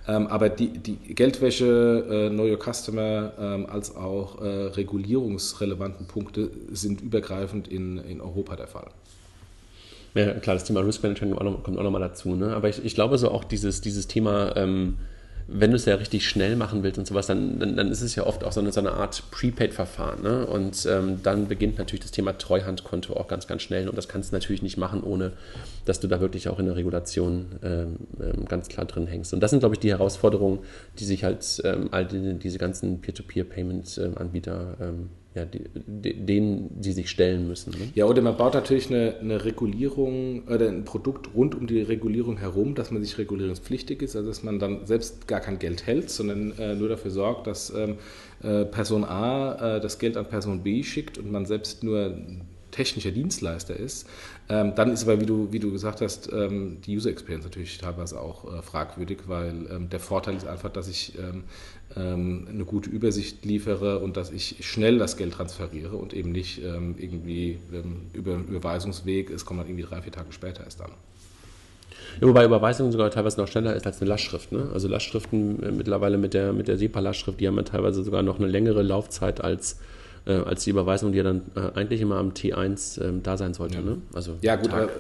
Ähm, aber die, die Geldwäsche, äh, Know Your Customer ähm, als auch äh, regulierungsrelevanten Punkte sind übergreifend in, in Europa der Fall. Ja, klar, das Thema Risk Management kommt auch nochmal dazu. Ne? Aber ich, ich glaube so auch dieses, dieses Thema ähm, wenn du es ja richtig schnell machen willst und sowas, dann, dann, dann ist es ja oft auch so eine, so eine Art Prepaid-Verfahren. Ne? Und ähm, dann beginnt natürlich das Thema Treuhandkonto auch ganz, ganz schnell. Und das kannst du natürlich nicht machen, ohne dass du da wirklich auch in der Regulation ähm, ähm ganz klar drin hängst. Und das sind, glaube ich, die Herausforderungen, die sich halt ähm, all die, diese ganzen Peer-to-Peer-Payment-Anbieter ähm, ja, denen sie sich stellen müssen. Ne? Ja, oder man baut natürlich eine, eine, Regulierung oder ein Produkt rund um die Regulierung herum, dass man sich regulierungspflichtig ist, also dass man dann selbst gar kein Geld hält, sondern äh, nur dafür sorgt, dass ähm, äh, Person A äh, das Geld an Person B schickt und man selbst nur technischer Dienstleister ist, ähm, dann ist aber, wie du, wie du gesagt hast, ähm, die User Experience natürlich teilweise auch äh, fragwürdig, weil ähm, der Vorteil ist einfach, dass ich ähm, ähm, eine gute Übersicht liefere und dass ich schnell das Geld transferiere und eben nicht ähm, irgendwie über einen Überweisungsweg, es kommt dann irgendwie drei, vier Tage später erst an. Ja, wobei Überweisung sogar teilweise noch schneller ist als eine Lastschrift. Ne? Also Lastschriften äh, mittlerweile mit der, mit der SEPA-Lastschrift, die haben ja teilweise sogar noch eine längere Laufzeit als äh, als die Überweisung, die ja dann äh, eigentlich immer am T1 äh, da sein sollte. Ja, ne? also ja gut, Tag, aber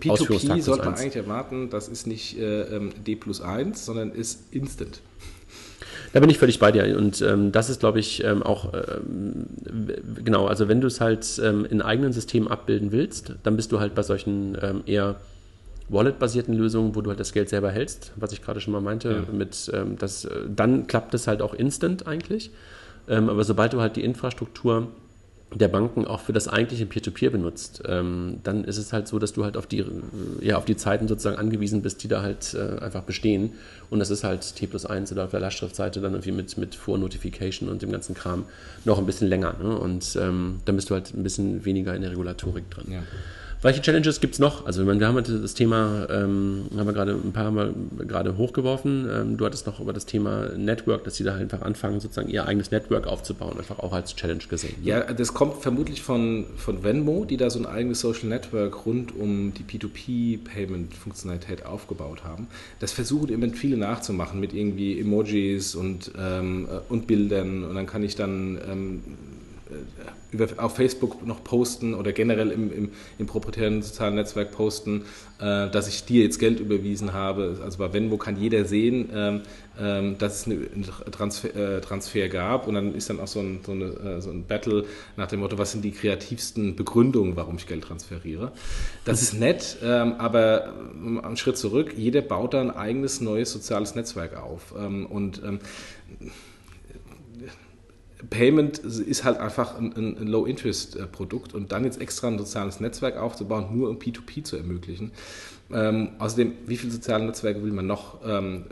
P2P sollte man eigentlich erwarten, das ist nicht äh, ähm, D plus 1, sondern ist Instant. Da bin ich völlig bei dir. Und ähm, das ist, glaube ich, ähm, auch ähm, genau, also wenn du es halt ähm, in eigenen Systemen abbilden willst, dann bist du halt bei solchen ähm, eher Wallet-basierten Lösungen, wo du halt das Geld selber hältst, was ich gerade schon mal meinte, ja. mit ähm, das, äh, dann klappt es halt auch instant eigentlich. Ähm, aber sobald du halt die Infrastruktur der Banken auch für das eigentliche Peer-to-Peer -Peer benutzt, ähm, dann ist es halt so, dass du halt auf die, ja, auf die Zeiten sozusagen angewiesen bist, die da halt äh, einfach bestehen. Und das ist halt T plus 1 oder auf der Lastschriftseite dann irgendwie mit, mit Vor-Notification und dem ganzen Kram noch ein bisschen länger. Ne? Und ähm, dann bist du halt ein bisschen weniger in der Regulatorik drin. Ja. Welche Challenges gibt es noch? Also wir haben das Thema, ähm, haben wir gerade ein paar Mal gerade hochgeworfen. Ähm, du hattest noch über das Thema Network, dass sie da einfach anfangen, sozusagen ihr eigenes Network aufzubauen, einfach auch als Challenge gesehen. Ne? Ja, das kommt vermutlich von, von Venmo, die da so ein eigenes Social Network rund um die P2P-Payment-Funktionalität aufgebaut haben. Das versuchen eben viele nachzumachen mit irgendwie Emojis und, ähm, äh, und Bildern und dann kann ich dann ähm, äh, über, auf Facebook noch posten oder generell im, im, im proprietären sozialen Netzwerk posten, äh, dass ich dir jetzt Geld überwiesen habe. Also bei Venmo kann jeder sehen, ähm, ähm, dass es einen Transfer, äh, Transfer, gab und dann ist dann auch so ein, so, eine, äh, so ein Battle nach dem Motto, was sind die kreativsten Begründungen, warum ich Geld transferiere. Das ist nett, ähm, aber ähm, einen Schritt zurück, jeder baut da ein eigenes neues soziales Netzwerk auf ähm, und ähm, Payment ist halt einfach ein, ein Low-Interest-Produkt und dann jetzt extra ein soziales Netzwerk aufzubauen, nur um P2P zu ermöglichen. Ähm, außerdem, wie viele soziale Netzwerke will man noch? Ähm,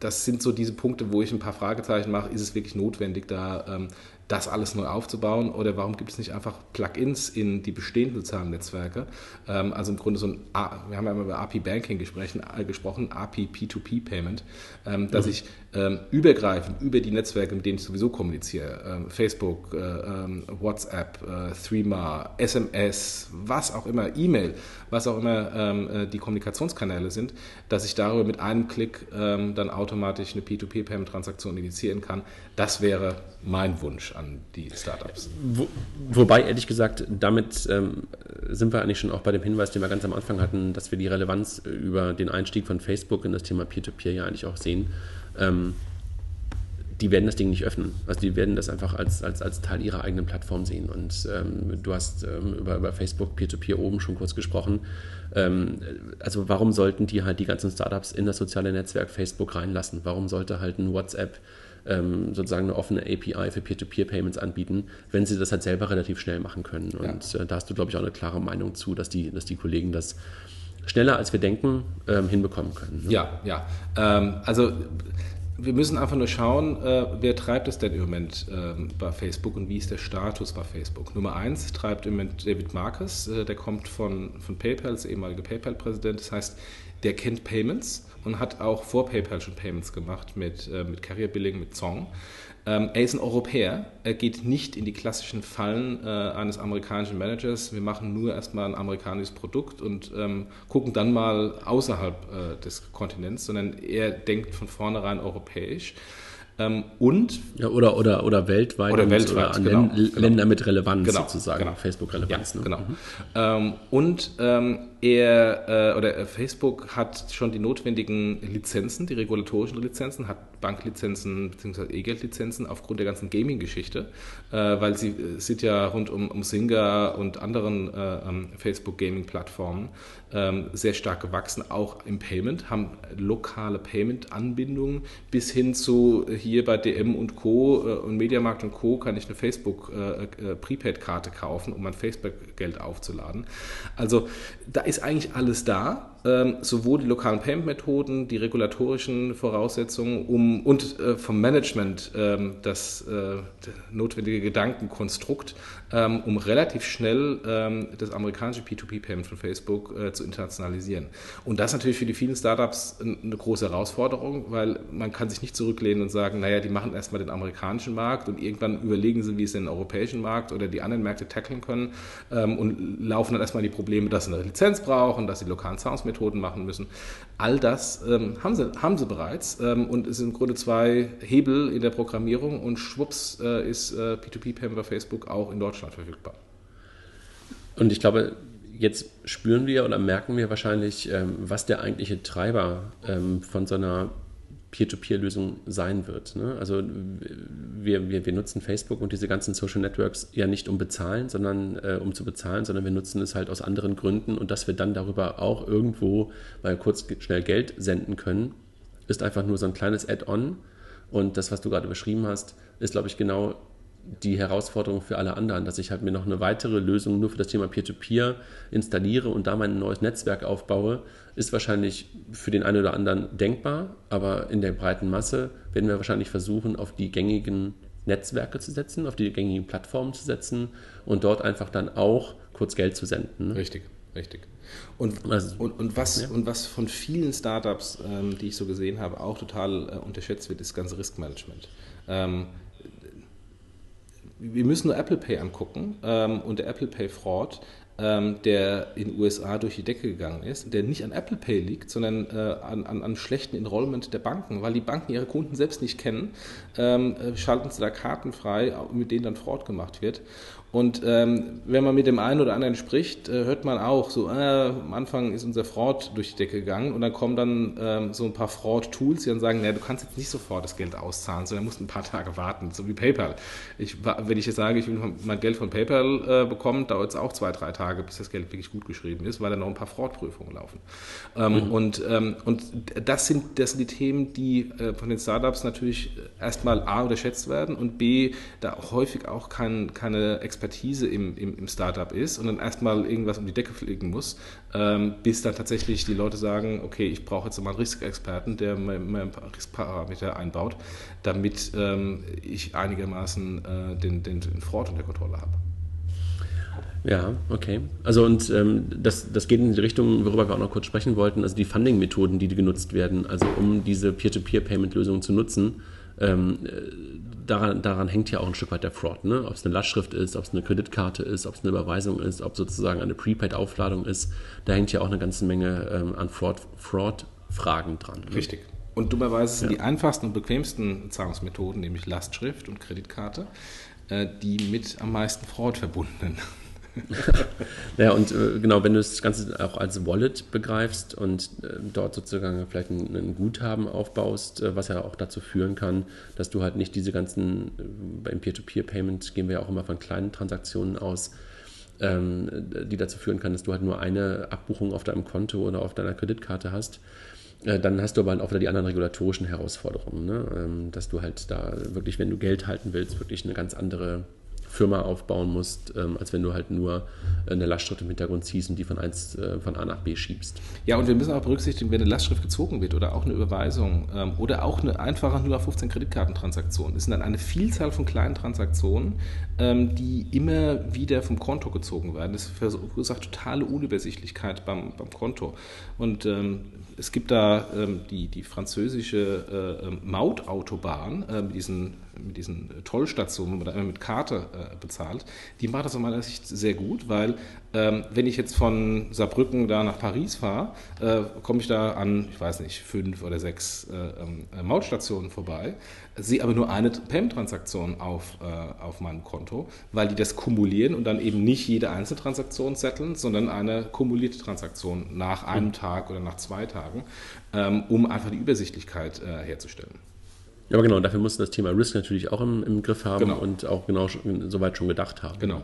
das sind so diese Punkte, wo ich ein paar Fragezeichen mache. Ist es wirklich notwendig, da ähm, das alles neu aufzubauen oder warum gibt es nicht einfach Plugins in die bestehenden sozialen Netzwerke? Ähm, also im Grunde so ein, wir haben ja immer über API Banking gesprochen, äh, gesprochen API P2P Payment, ähm, dass mhm. ich übergreifend über die Netzwerke, mit denen ich sowieso kommuniziere, ähm, Facebook, äh, ähm, WhatsApp, äh, Threema, SMS, was auch immer, E-Mail, was auch immer ähm, äh, die Kommunikationskanäle sind, dass ich darüber mit einem Klick dann automatisch eine P2P Payment Transaktion initiieren kann. Das wäre mein Wunsch. an die Startups. Wo, wobei, ehrlich gesagt, damit ähm, sind wir eigentlich schon auch bei dem Hinweis, den wir ganz am Anfang hatten, dass wir die Relevanz über den Einstieg von Facebook in das Thema Peer-to-Peer -Peer ja eigentlich auch sehen. Ähm, die werden das Ding nicht öffnen. Also die werden das einfach als, als, als Teil ihrer eigenen Plattform sehen. Und ähm, du hast ähm, über, über Facebook Peer-to-Peer -Peer oben schon kurz gesprochen. Ähm, also warum sollten die halt die ganzen Startups in das soziale Netzwerk Facebook reinlassen? Warum sollte halt ein WhatsApp ähm, sozusagen eine offene API für Peer-to-Peer-Payments anbieten, wenn sie das halt selber relativ schnell machen können? Und ja. äh, da hast du, glaube ich, auch eine klare Meinung zu, dass die, dass die Kollegen das schneller als wir denken ähm, hinbekommen können. Ne? Ja, ja. Ähm, also wir müssen einfach nur schauen, äh, wer treibt es denn im Moment äh, bei Facebook und wie ist der Status bei Facebook. Nummer eins treibt im Moment David Marcus, äh, der kommt von, von PayPal, ist ehemaliger PayPal-Präsident. Das heißt, der kennt Payments und hat auch vor PayPal schon Payments gemacht mit, äh, mit Carrier Billing, mit Zong. Ähm, er ist ein Europäer, er geht nicht in die klassischen Fallen äh, eines amerikanischen Managers. Wir machen nur erstmal ein amerikanisches Produkt und ähm, gucken dann mal außerhalb äh, des Kontinents, sondern er denkt von vornherein europäisch. Ähm, und ja, oder, oder, oder weltweit oder weltweit oder genau, genau. Länder mit Relevanz genau, sozusagen, genau. Facebook-Relevanz. Ja, ne? Genau. Mhm. Ähm, und ähm, er äh, oder äh, Facebook hat schon die notwendigen Lizenzen, die regulatorischen Lizenzen, hat Banklizenzen bzw. E-Geld-Lizenzen aufgrund der ganzen Gaming-Geschichte, äh, weil sie äh, sind ja rund um, um Singa und anderen äh, ähm, Facebook-Gaming-Plattformen ähm, sehr stark gewachsen, auch im Payment, haben lokale Payment-Anbindungen bis hin zu hier bei DM und Co. Äh, und Mediamarkt und Co. kann ich eine Facebook Prepaid-Karte kaufen, um mein Facebook-Geld aufzuladen. Also da ist eigentlich alles da, ähm, sowohl die lokalen Payment-Methoden, die regulatorischen Voraussetzungen um, und äh, vom Management ähm, das äh, notwendige Gedankenkonstrukt, ähm, um relativ schnell ähm, das amerikanische P2P-Payment von Facebook äh, zu internationalisieren. Und das ist natürlich für die vielen Startups eine große Herausforderung, weil man kann sich nicht zurücklehnen und sagen, naja, die machen erstmal den amerikanischen Markt und irgendwann überlegen sie, wie sie den europäischen Markt oder die anderen Märkte tackeln können ähm, und laufen dann erstmal die Probleme, dass sie eine Lizenz brauchen, dass sie lokalen Sounds-Methoden machen müssen. All das ähm, haben, sie, haben sie bereits ähm, und es sind im Grunde zwei Hebel in der Programmierung und schwupps äh, ist äh, P2P-Payment bei Facebook auch in Deutschland Deutschland verfügbar. Und ich glaube, jetzt spüren wir oder merken wir wahrscheinlich, ähm, was der eigentliche Treiber ähm, von so einer Peer-to-Peer-Lösung sein wird. Ne? Also wir, wir, wir nutzen Facebook und diese ganzen Social Networks ja nicht um bezahlen, sondern äh, um zu bezahlen, sondern wir nutzen es halt aus anderen Gründen und dass wir dann darüber auch irgendwo mal kurz schnell Geld senden können, ist einfach nur so ein kleines Add-on. Und das, was du gerade beschrieben hast, ist, glaube ich, genau die Herausforderung für alle anderen, dass ich halt mir noch eine weitere Lösung nur für das Thema Peer-to-Peer -Peer installiere und da mein neues Netzwerk aufbaue, ist wahrscheinlich für den einen oder anderen denkbar, aber in der breiten Masse werden wir wahrscheinlich versuchen, auf die gängigen Netzwerke zu setzen, auf die gängigen Plattformen zu setzen und dort einfach dann auch kurz Geld zu senden. Ne? Richtig, richtig. Und, also, und, und, was, ja. und was von vielen Startups, ähm, die ich so gesehen habe, auch total äh, unterschätzt wird, ist das ganze Riskmanagement. Ähm, wir müssen nur Apple Pay angucken ähm, und der Apple Pay Fraud, ähm, der in den USA durch die Decke gegangen ist, der nicht an Apple Pay liegt, sondern äh, an, an, an schlechten Enrollment der Banken, weil die Banken ihre Kunden selbst nicht kennen, ähm, äh, schalten sie da Karten frei, mit denen dann Fraud gemacht wird. Und ähm, wenn man mit dem einen oder anderen spricht, äh, hört man auch so, äh, am Anfang ist unser Fraud durch die Decke gegangen und dann kommen dann ähm, so ein paar Fraud-Tools, die dann sagen, naja, du kannst jetzt nicht sofort das Geld auszahlen, sondern musst ein paar Tage warten, so wie PayPal. Ich, wenn ich jetzt sage, ich will mein Geld von PayPal äh, bekommen, dauert es auch zwei, drei Tage, bis das Geld wirklich gut geschrieben ist, weil dann noch ein paar Fraud-Prüfungen laufen. Ähm, mhm. und, ähm, und das sind, das sind die Themen, die äh, von den Startups natürlich erstmal A unterschätzt werden und B, da häufig auch kein, keine Expertise Expertise im, im, im Startup ist und dann erstmal irgendwas um die Decke fliegen muss, ähm, bis dann tatsächlich die Leute sagen, okay, ich brauche jetzt mal einen Riskexperten, der mir, mir ein paar Riskparameter einbaut, damit ähm, ich einigermaßen äh, den, den, den Fraud unter Kontrolle habe. Ja, okay. Also und ähm, das, das geht in die Richtung, worüber wir auch noch kurz sprechen wollten, also die Funding-Methoden, die, genutzt werden, also um diese Peer-to-Peer-Payment-Lösungen zu nutzen. Ähm, daran, daran hängt ja auch ein Stück weit der Fraud. Ne? Ob es eine Lastschrift ist, ob es eine Kreditkarte ist, ob es eine Überweisung ist, ob sozusagen eine Prepaid-Aufladung ist, da hängt ja auch eine ganze Menge ähm, an Fraud-Fragen Fraud dran. Ne? Richtig. Und dummerweise sind ja. die einfachsten und bequemsten Zahlungsmethoden, nämlich Lastschrift und Kreditkarte. äh, die mit am meisten Fraud verbundenen. Ja, und äh, genau, wenn du das Ganze auch als Wallet begreifst und äh, dort sozusagen vielleicht ein, ein Guthaben aufbaust, äh, was ja auch dazu führen kann, dass du halt nicht diese ganzen, äh, beim Peer-to-Peer-Payment gehen wir ja auch immer von kleinen Transaktionen aus, ähm, die dazu führen kann, dass du halt nur eine Abbuchung auf deinem Konto oder auf deiner Kreditkarte hast. Äh, dann hast du aber auch wieder die anderen regulatorischen Herausforderungen, ne? Ähm, dass du halt da wirklich, wenn du Geld halten willst, wirklich eine ganz andere Firma aufbauen musst, ähm, als wenn du halt nur eine Lastschrift im Hintergrund ziehst und die von, eins, äh, von A nach B schiebst. Ja, und wir müssen auch berücksichtigen, wenn eine Lastschrift gezogen wird oder auch eine Überweisung ähm, oder auch eine einfache 0 Kreditkartentransaktion, das sind dann eine Vielzahl von kleinen Transaktionen, ähm, die immer wieder vom Konto gezogen werden. Das verursacht totale Unübersichtlichkeit beim, beim Konto. Und ähm, es gibt da ähm, die, die französische äh, Mautautobahn äh, diesen mit diesen Tollstationen, wo man da immer mit Karte äh, bezahlt, die macht das aus meiner Sicht sehr gut, weil ähm, wenn ich jetzt von Saarbrücken da nach Paris fahre, äh, komme ich da an, ich weiß nicht, fünf oder sechs äh, ähm, äh Mautstationen vorbei, sehe aber nur eine Payment-Transaktion auf, äh, auf meinem Konto, weil die das kumulieren und dann eben nicht jede einzelne Transaktion setteln, sondern eine kumulierte Transaktion nach einem mhm. Tag oder nach zwei Tagen, ähm, um einfach die Übersichtlichkeit äh, herzustellen. Ja, aber genau, dafür musst du das Thema Risk natürlich auch im, im Griff haben genau. und auch genau soweit schon gedacht haben. Genau.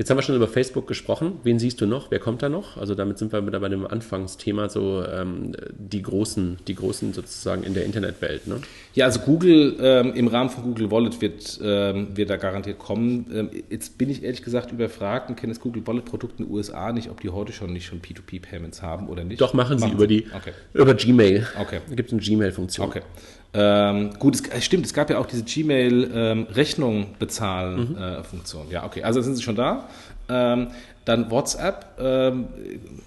Jetzt haben wir schon über Facebook gesprochen. Wen siehst du noch? Wer kommt da noch? Also damit sind wir wieder bei dem Anfangsthema, so ähm, die großen, die großen sozusagen in der Internetwelt. Ne? Ja, also Google ähm, im Rahmen von Google Wallet wird, ähm, wird da garantiert kommen. Ähm, jetzt bin ich ehrlich gesagt überfragt und kenne das Google Wallet Produkt in den USA nicht, ob die heute schon nicht schon P2P Payments haben oder nicht. Doch machen, machen sie über die okay. über Gmail. Okay. Da gibt es eine Gmail-Funktion. Okay. Ähm, gut, es, äh, stimmt, es gab ja auch diese Gmail-Rechnung ähm, bezahlen mhm. äh, Funktion. Ja, okay, also sind sie schon da. Ähm, dann WhatsApp. Ähm,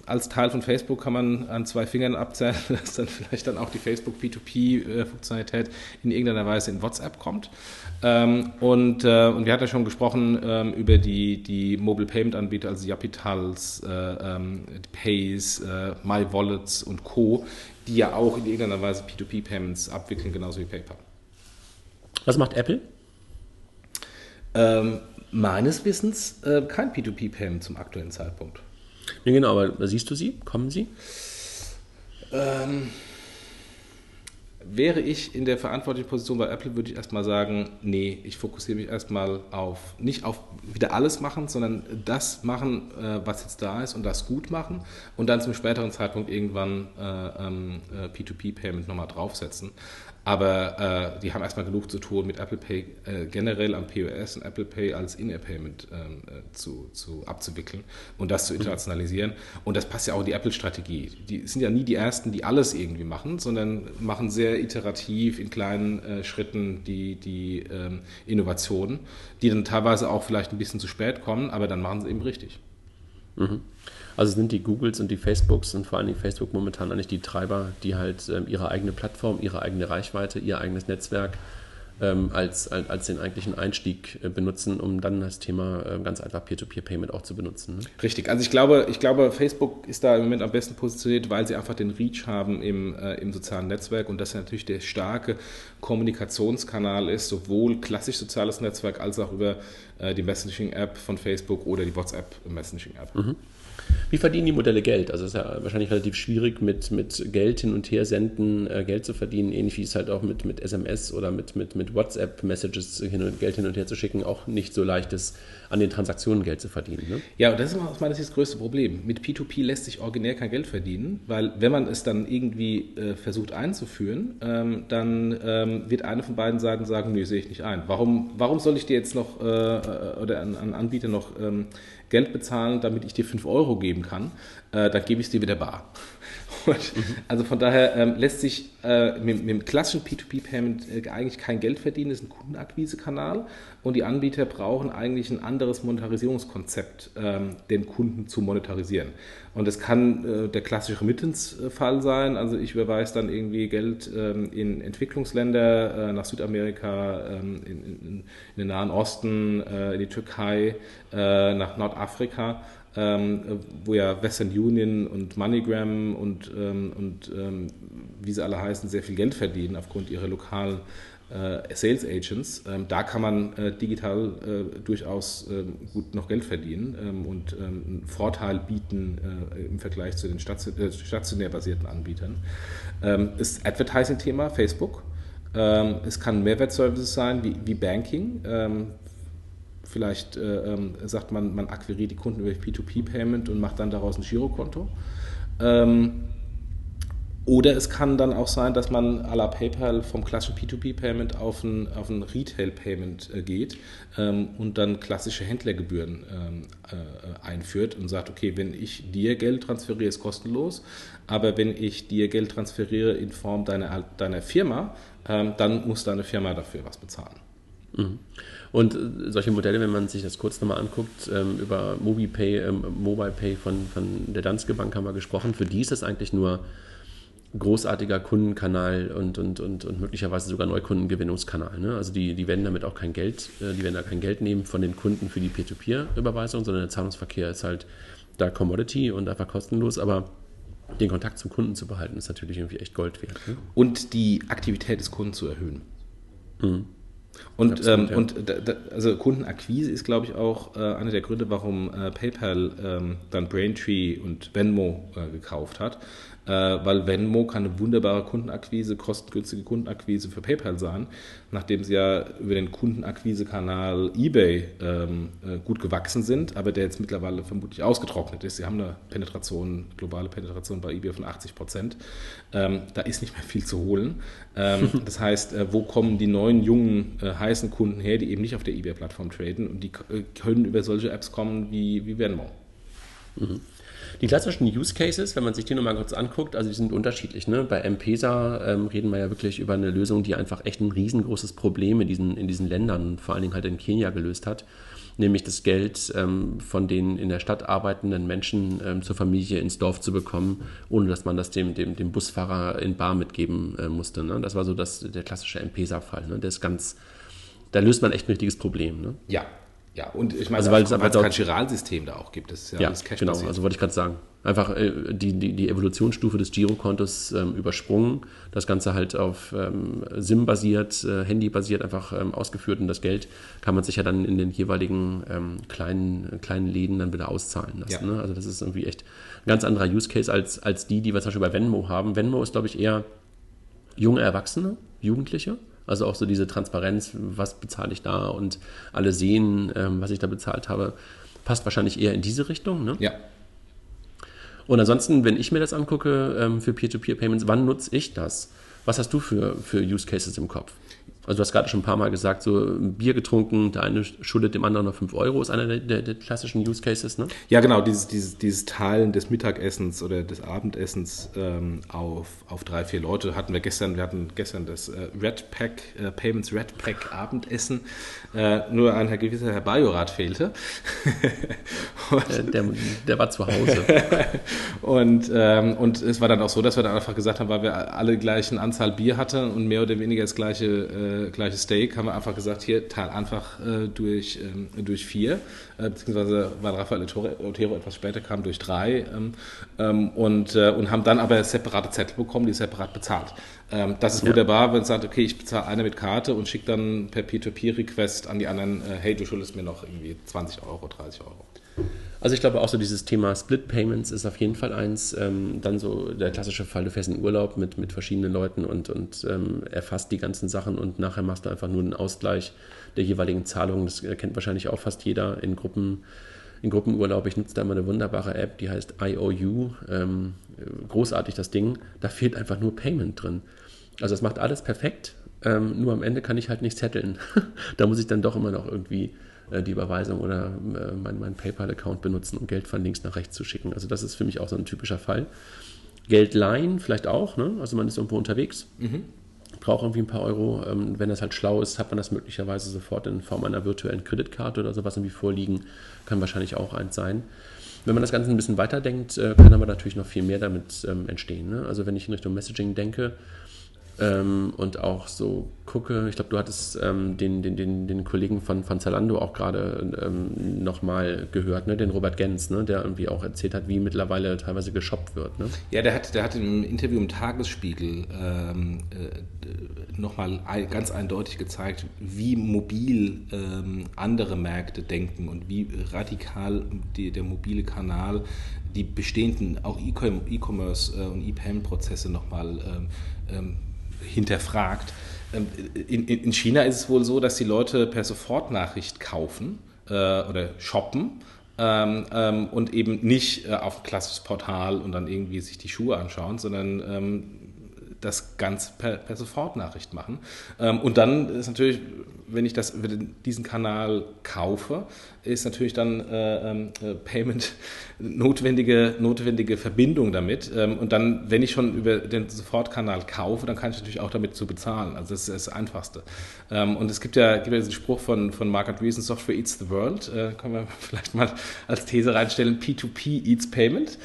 als Teil von Facebook kann man an zwei Fingern abzählen, (laughs) dass dann vielleicht dann auch die Facebook P2P-Funktionalität in irgendeiner Weise in WhatsApp kommt. Ähm, und, äh, und wir hatten ja schon gesprochen ähm, über die, die Mobile Payment Anbieter, also Yapitals, äh, Pays, äh, MyWallets und Co., die ja auch in irgendeiner Weise P2P-Payments abwickeln, genauso wie PayPal. Was macht Apple? Ähm, meines Wissens äh, kein P2P-Payment zum aktuellen Zeitpunkt. Ja, genau, aber siehst du sie? Kommen sie? Ähm, wäre ich in der verantwortlichen Position bei Apple, würde ich erstmal sagen, nee, ich fokussiere mich erstmal auf, nicht auf wieder alles machen, sondern das machen, äh, was jetzt da ist und das gut machen und dann zum späteren Zeitpunkt irgendwann äh, ähm, äh, P2P-Payment nochmal draufsetzen. Aber äh, die haben erstmal genug zu tun mit Apple Pay äh, generell am POS und Apple Pay als In-Air-Payment ähm, äh, zu, zu abzuwickeln und das zu mhm. internationalisieren. Und das passt ja auch in die Apple-Strategie. Die sind ja nie die Ersten, die alles irgendwie machen, sondern machen sehr iterativ in kleinen äh, Schritten die, die ähm, Innovationen, die dann teilweise auch vielleicht ein bisschen zu spät kommen, aber dann machen sie eben richtig. Mhm. Also sind die Googles und die Facebooks und vor allem Facebook momentan eigentlich die Treiber, die halt ähm, ihre eigene Plattform, ihre eigene Reichweite, ihr eigenes Netzwerk ähm, als, als, als, den eigentlichen Einstieg äh, benutzen, um dann das Thema äh, ganz einfach Peer-to-Peer-Payment auch zu benutzen. Ne? Richtig, also ich glaube, ich glaube, Facebook ist da im Moment am besten positioniert, weil sie einfach den Reach haben im, äh, im sozialen Netzwerk und das natürlich der starke Kommunikationskanal ist, sowohl klassisch soziales Netzwerk als auch über äh, die Messaging-App von Facebook oder die WhatsApp-Messaging-App. Mhm. Wie verdienen die Modelle Geld? Also es ist ja wahrscheinlich relativ schwierig, mit, mit Geld hin und her senden, äh, Geld zu verdienen, ähnlich wie es halt auch mit, mit SMS oder mit, mit, mit WhatsApp-Messages hin und, Geld hin und her zu schicken, auch nicht so leicht ist, an den Transaktionen Geld zu verdienen. Ne? Ja, und das ist aus meiner Sicht das größte Problem. Mit P2P lässt sich originär kein Geld verdienen, weil wenn man es dann irgendwie äh, versucht einzuführen, ähm, dann ähm, wird eine von beiden Seiten sagen, nö, sehe ich nicht ein. Warum, warum soll ich dir jetzt noch äh, äh oder an, an Anbieter noch ähm, Geld bezahlen, damit ich dir 5 Euro geben kann, äh, dann gebe ich es dir wieder bar. Und, also von daher ähm, lässt sich äh, mit, mit, dem klassischen P2P-Payment äh, eigentlich kein Geld verdienen, das ist ein Kundenakquisekanal. Und die Anbieter brauchen eigentlich ein anderes Monetarisierungskonzept, ähm, den Kunden zu monetarisieren. Und das kann äh, der klassische Remittance-Fall sein, also ich überweise dann irgendwie Geld ähm, in Entwicklungsländer, äh, nach Südamerika, ähm, in, in, in, den Nahen Osten, äh, in die Türkei, äh, nach Nordafrika ähm, wo ja Western Union und MoneyGram und, ähm, und ähm, wie sie alle heißen, sehr viel Geld verdienen aufgrund ihrer lokalen äh, Sales Agents. Ähm, da kann man äh, digital äh, durchaus ähm, gut noch Geld verdienen ähm, und einen Vorteil bieten äh, im Vergleich zu den äh, stationär basierten Anbietern. Ähm, ist Advertising-Thema, Facebook. Es kann Mehrwertservices sein wie, wie Banking. Vielleicht äh, sagt man, man akquiriert die Kunden über P2P-Payment und macht dann daraus ein Girokonto. Ähm, oder es kann dann auch sein, dass man à la PayPal vom klassischen P2P-Payment auf ein, auf ein Retail-Payment äh, geht ähm, und dann klassische Händlergebühren ähm, äh, einführt und sagt, okay, wenn ich dir Geld transferiere, ist kostenlos, aber wenn ich dir Geld transferiere in Form deiner, deiner Firma, ähm, dann muss deine Firma dafür was bezahlen. Mhm. Und äh, solche Modelle, wenn man sich das kurz nochmal anguckt, ähm, über MobiPay, ähm, Mobile Pay von, von der Danske Bank haben wir gesprochen, für die ist es eigentlich nur großartiger Kundenkanal und, und, und, und möglicherweise sogar Neukundengewinnungskanal. Ne? Also die, die werden damit auch kein Geld, äh, die werden da kein Geld nehmen von den Kunden für die Peer-to-Peer-Überweisung, sondern der Zahlungsverkehr ist halt da Commodity und einfach kostenlos, aber den Kontakt zum Kunden zu behalten, ist natürlich irgendwie echt Gold wert. Ne? Und die Aktivität des Kunden zu erhöhen. Mhm. Und, ähm, ja. und da, da, also Kundenakquise ist, glaube ich, auch äh, einer der Gründe, warum äh, PayPal ähm, dann Braintree und Venmo äh, gekauft hat, weil Venmo kann eine wunderbare Kundenakquise, kostengünstige Kundenakquise für PayPal sein, nachdem sie ja über den Kundenakquisekanal eBay ähm, äh, gut gewachsen sind, aber der jetzt mittlerweile vermutlich ausgetrocknet ist. Sie haben eine Penetration, globale Penetration bei eBay von 80 Prozent. Ähm, da ist nicht mehr viel zu holen. Ähm, (laughs) das heißt, äh, wo kommen die neuen, jungen, äh, heißen Kunden her, die eben nicht auf der eBay-Plattform traden und die äh, können über solche Apps kommen wie, wie Venmo. Mhm. Die klassischen Use Cases, wenn man sich die nochmal kurz anguckt, also die sind unterschiedlich. Ne? Bei M-Pesa ähm, reden wir ja wirklich über eine Lösung, die einfach echt ein riesengroßes Problem in diesen, in diesen Ländern, vor allen Dingen halt in Kenia gelöst hat. Nämlich das Geld ähm, von den in der Stadt arbeitenden Menschen ähm, zur Familie ins Dorf zu bekommen, ohne dass man das dem, dem, dem Busfahrer in Bar mitgeben äh, musste. Ne? Das war so das, der klassische M-Pesa-Fall. Ne? Der ist ganz, da löst man echt ein richtiges Problem. Ne? Ja, ja, und ich meine, also, weil es aber kein Giralsystem da auch gibt. Das ist ja, ja alles Cash genau, also wollte ich gerade sagen. Einfach äh, die, die, die Evolutionsstufe des Girokontos ähm, übersprungen, das Ganze halt auf ähm, SIM-basiert, äh, Handy-basiert einfach ähm, ausgeführt und das Geld kann man sich ja dann in den jeweiligen ähm, kleinen, kleinen Läden dann wieder auszahlen lassen. Ja. Ne? Also das ist irgendwie echt ein ganz anderer Use Case als, als die, die wir zum Beispiel bei Venmo haben. Venmo ist, glaube ich, eher junge Erwachsene, Jugendliche also auch so diese Transparenz, was bezahle ich da und alle sehen, ähm, was ich da bezahlt habe, passt wahrscheinlich eher in diese Richtung. Ne? Ja. Und ansonsten, wenn ich mir das angucke ähm, für Peer-to-Peer-Payments, wann nutze ich das? Was hast du für, für Use Cases im Kopf? Also du hast gerade schon ein paar Mal gesagt, so Bier getrunken, der eine schuldet dem anderen noch 5 Euro, ist einer der, der, der, klassischen Use Cases, ne? Ja, genau, dieses, dieses, dieses Teilen des Mittagessens oder des Abendessens ähm, auf, auf drei, vier Leute hatten wir gestern, wir hatten gestern das äh, Red Pack, äh, Payments Red Pack Abendessen, äh, nur ein gewisser Herr Bajorat fehlte. (laughs) und, der, der, war zu Hause. (laughs) und, ähm, und es war dann auch so, dass wir dann einfach gesagt haben, weil wir alle gleichen Anzahl Bier hatten und mehr oder weniger das gleiche äh, gleiches Steak, haben wir einfach gesagt, hier, teil einfach äh, durch, ähm, durch vier, äh, beziehungsweise weil Rafael Otero etwas später kam, durch drei ähm, ähm, und, äh, und haben dann aber separate Zettel bekommen, die separat bezahlt. Ähm, das ist ja. wunderbar, wenn es sagt, okay, ich bezahle eine mit Karte und schicke dann per P2P-Request an die anderen, äh, hey, du schuldest mir noch irgendwie 20 Euro, 30 Euro. Also ich glaube auch so dieses Thema Split Payments ist auf jeden Fall eins. Ähm, dann so der klassische Fall, du fährst in Urlaub mit, mit verschiedenen Leuten und, und ähm, erfasst die ganzen Sachen und nachher machst du einfach nur einen Ausgleich der jeweiligen Zahlungen. Das kennt wahrscheinlich auch fast jeder in Gruppen. In Gruppenurlaub, ich nutze da immer eine wunderbare App, die heißt IOU. Ähm, großartig das Ding. Da fehlt einfach nur Payment drin. Also es macht alles perfekt, ähm, nur am Ende kann ich halt nicht zetteln. (laughs) da muss ich dann doch immer noch irgendwie die Überweisung oder äh, meinen mein PayPal-Account benutzen, um Geld von links nach rechts zu schicken. Also das ist für mich auch so ein typischer Fall. Geld leihen vielleicht auch, ne? also man ist irgendwo unterwegs, mhm. braucht irgendwie ein paar Euro. Ähm, wenn das halt schlau ist, hat man das möglicherweise sofort in Form einer virtuellen Kreditkarte oder sowas irgendwie vorliegen. Kann wahrscheinlich auch eins sein. Wenn man das Ganze ein bisschen weiterdenkt, äh, kann aber natürlich noch viel mehr damit ähm, entstehen. Ne? Also wenn ich in Richtung Messaging denke, ähm, und auch so gucke, ich glaube, du hattest ähm, den, den, den, den Kollegen von, von Zalando auch gerade ähm, nochmal gehört, ne? den Robert Gens, ne? der irgendwie auch erzählt hat, wie mittlerweile teilweise geshoppt wird. Ne? Ja, der hat, der hat im Interview im Tagesspiegel ähm, äh, nochmal ganz eindeutig gezeigt, wie mobil ähm, andere Märkte denken und wie radikal die, der mobile Kanal die bestehenden auch E-Commerce äh, und E-Payment-Prozesse nochmal ähm, ähm hinterfragt. Ähm, in, in, China ist es wohl so, dass die Leute per Sofortnachricht kaufen äh, oder shoppen. Ähm, ähm, und eben nicht äh, auf ein klassisches Portal und dann irgendwie sich die Schuhe anschauen, sondern ähm, das ganz per, per Sofortnachricht machen. Ähm, und dann ist natürlich, wenn ich das, diesen Kanal kaufe, ist natürlich dann äh, ähm, äh, Payment (laughs) notwendige, notwendige Verbindung damit. Ähm, und dann, wenn ich schon über den Sofortkanal kaufe, dann kann ich natürlich auch damit zu bezahlen. Also das ist das Einfachste. Ähm, und es gibt ja, gibt ja diesen Spruch von, von Mark Andreessen, Software eats the world. Äh, können wir (laughs) vielleicht mal als These reinstellen, P2P eats Payment.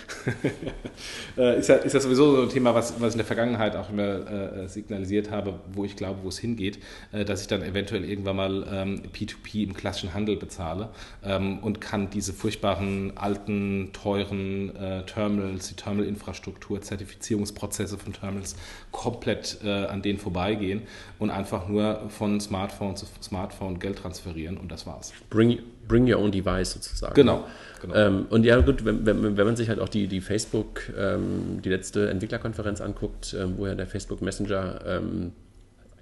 (laughs) äh, ist, ja, ist ja sowieso so ein Thema, was, was ich in der Vergangenheit auch immer äh, signalisiert habe, wo ich glaube, wo es hingeht, äh, dass ich dann eventuell irgendwann mal ähm, P2P im klassischen Handel bezahle ähm, und kann diese furchtbaren alten, teuren äh, Terminals, die Terminalinfrastruktur, Zertifizierungsprozesse von Terminals komplett äh, an denen vorbeigehen und einfach nur von Smartphone zu Smartphone Geld transferieren und das war's. Bring, bring your own device sozusagen. Genau. genau. Ähm, und ja, gut, wenn, wenn, wenn, man sich halt auch die, die Facebook, ähm, die letzte Entwicklerkonferenz anguckt, ähm, wo ja der Facebook Messenger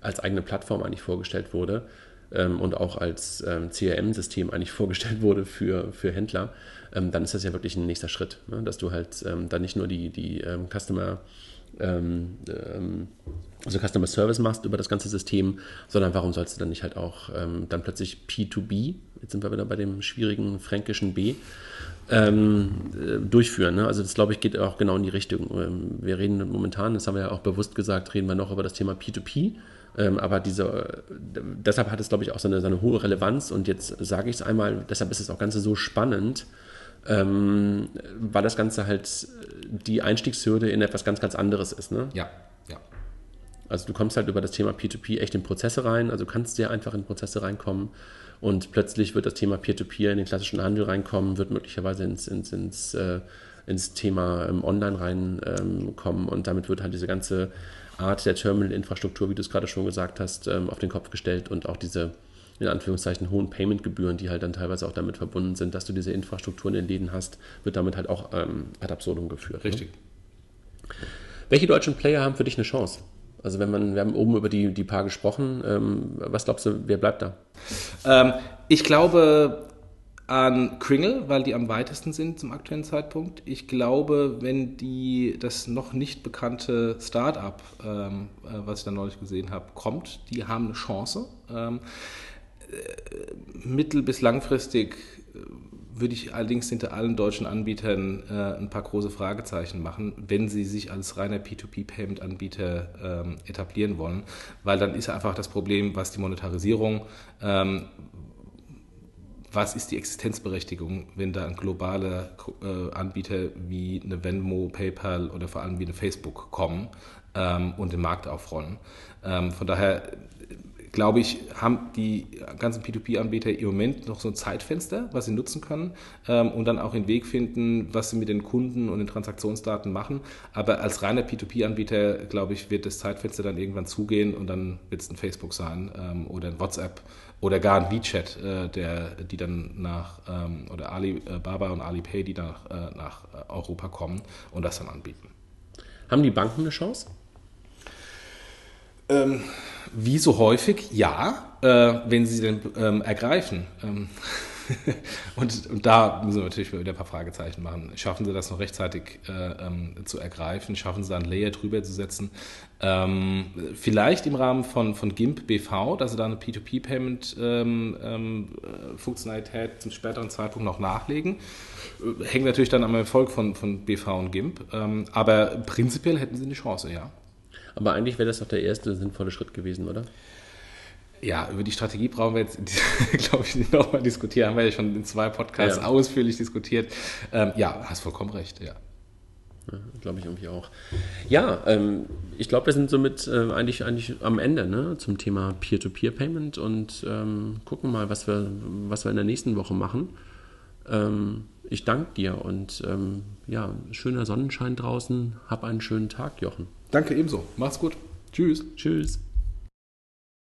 als eigene Plattform eigentlich vorgestellt wurde, ähm, und auch als ähm, CRM-System eigentlich (laughs) vorgestellt wurde für, für Händler, ähm, dann ist das ja wirklich ein nächster Schritt, ne? dass du halt ähm, dann nicht nur die, die ähm, Customer ähm, also Customer Service machst über das ganze System, sondern warum sollst du dann nicht halt auch dann plötzlich P2B, jetzt sind wir wieder bei dem schwierigen fränkischen B, ähm, äh, durchführen. Ne? Also das glaube ich geht auch genau in die Richtung. wir reden momentan, das haben wir ja auch bewusst gesagt, reden wir noch über das Thema P2P. Ähm, aber diese, deshalb hat es, glaube ich, auch so eine, so eine hohe Relevanz. Und jetzt sage ich es einmal, deshalb ist das Ganze so spannend, ähm, weil das Ganze halt die Einstiegshürde in etwas ganz, ganz anderes ist. Ne? Ja, ja. Also du kommst halt über das Thema P2P echt in Prozesse rein, also du kannst sehr einfach in Prozesse reinkommen und plötzlich wird das Thema Peer-to-Peer -Peer in den klassischen Handel reinkommen, wird möglicherweise ins, ins, ins, äh, ins Thema ähm, Online reinkommen ähm, und damit wird halt diese ganze Art der Terminal-Infrastruktur, wie du es gerade schon gesagt hast, ähm, auf den Kopf gestellt und auch diese in Anführungszeichen hohen Payment-Gebühren, die halt dann teilweise auch damit verbunden sind, dass du diese Infrastruktur in den Läden hast, wird damit halt auch ähm, ad absurdum geführt. Ne? Richtig. Ne? Welche deutschen Player haben für dich eine Chance? Also wenn man, wir haben oben über die, die paar gesprochen, ähm, was glaubst du, wer bleibt da? Ähm, ich glaube, an Kringle, weil die am weitesten sind zum aktuellen Zeitpunkt. Ich glaube, wenn die das noch nicht bekannte Startup, ähm, äh, was ich da neulich gesehen habe, kommt, die haben eine Chance. Ähm, äh, mittel- bis langfristig äh, würde ich allerdings hinter allen deutschen Anbietern äh, ein paar große Fragezeichen machen, wenn sie sich als reiner P2P-Payment-Anbieter ähm, etablieren wollen, weil dann ist einfach das Problem, was die Monetarisierung, ähm, was ist die Existenzberechtigung, wenn da ein globaler äh, Anbieter wie eine Venmo, PayPal oder vor allem wie eine Facebook kommen ähm, und den Markt aufrollen. Ähm, von daher glaube ich, haben die ganzen P2P-Anbieter im Moment noch so ein Zeitfenster, was sie nutzen können ähm, und dann auch den Weg finden, was sie mit den Kunden und den Transaktionsdaten machen. Aber als reiner P2P-Anbieter, glaube ich, wird das Zeitfenster dann irgendwann zugehen und dann wird es ein Facebook sein ähm, oder ein WhatsApp oder gar ein WeChat, äh, der, die dann nach, ähm, oder Alibaba und Alipay, die dann äh, nach Europa kommen und das dann anbieten. Haben die Banken eine Chance? Ähm, wie so häufig, ja, äh, wenn sie den ähm, ergreifen. Ähm, (laughs) und, und, da müssen wir natürlich wieder ein paar Fragezeichen machen. Schaffen sie das noch rechtzeitig äh, ähm, zu ergreifen? Schaffen sie da ein Layer drüber zu setzen? Ähm, vielleicht im Rahmen von, von GIMP BV, dass sie da eine P2P-Payment-Funktionalität ähm, ähm, zum späteren Zeitpunkt noch nachlegen. Äh, hängt natürlich dann am Erfolg von, von BV und GIMP. Ähm, aber prinzipiell hätten sie eine Chance, ja. Aber eigentlich wäre das doch der erste sinnvolle Schritt gewesen, oder? Ja, über die Strategie brauchen wir jetzt, (laughs) glaube ich, nochmal diskutieren. Haben wir ja schon in zwei Podcasts ja. ausführlich diskutiert. Ähm, ja, hast vollkommen recht, ja. Ja, glaube ich irgendwie auch. Ja, ähm, ich glaube, wir sind somit äh, eigentlich, eigentlich am Ende ne, zum Thema Peer-to-Peer-Payment und ähm, gucken mal, was wir, was wir in der nächsten Woche machen. Ähm, ich danke dir und ähm, ja, schöner Sonnenschein draußen. Hab einen schönen Tag, Jochen. Danke ebenso. Mach's gut. Tschüss. Tschüss.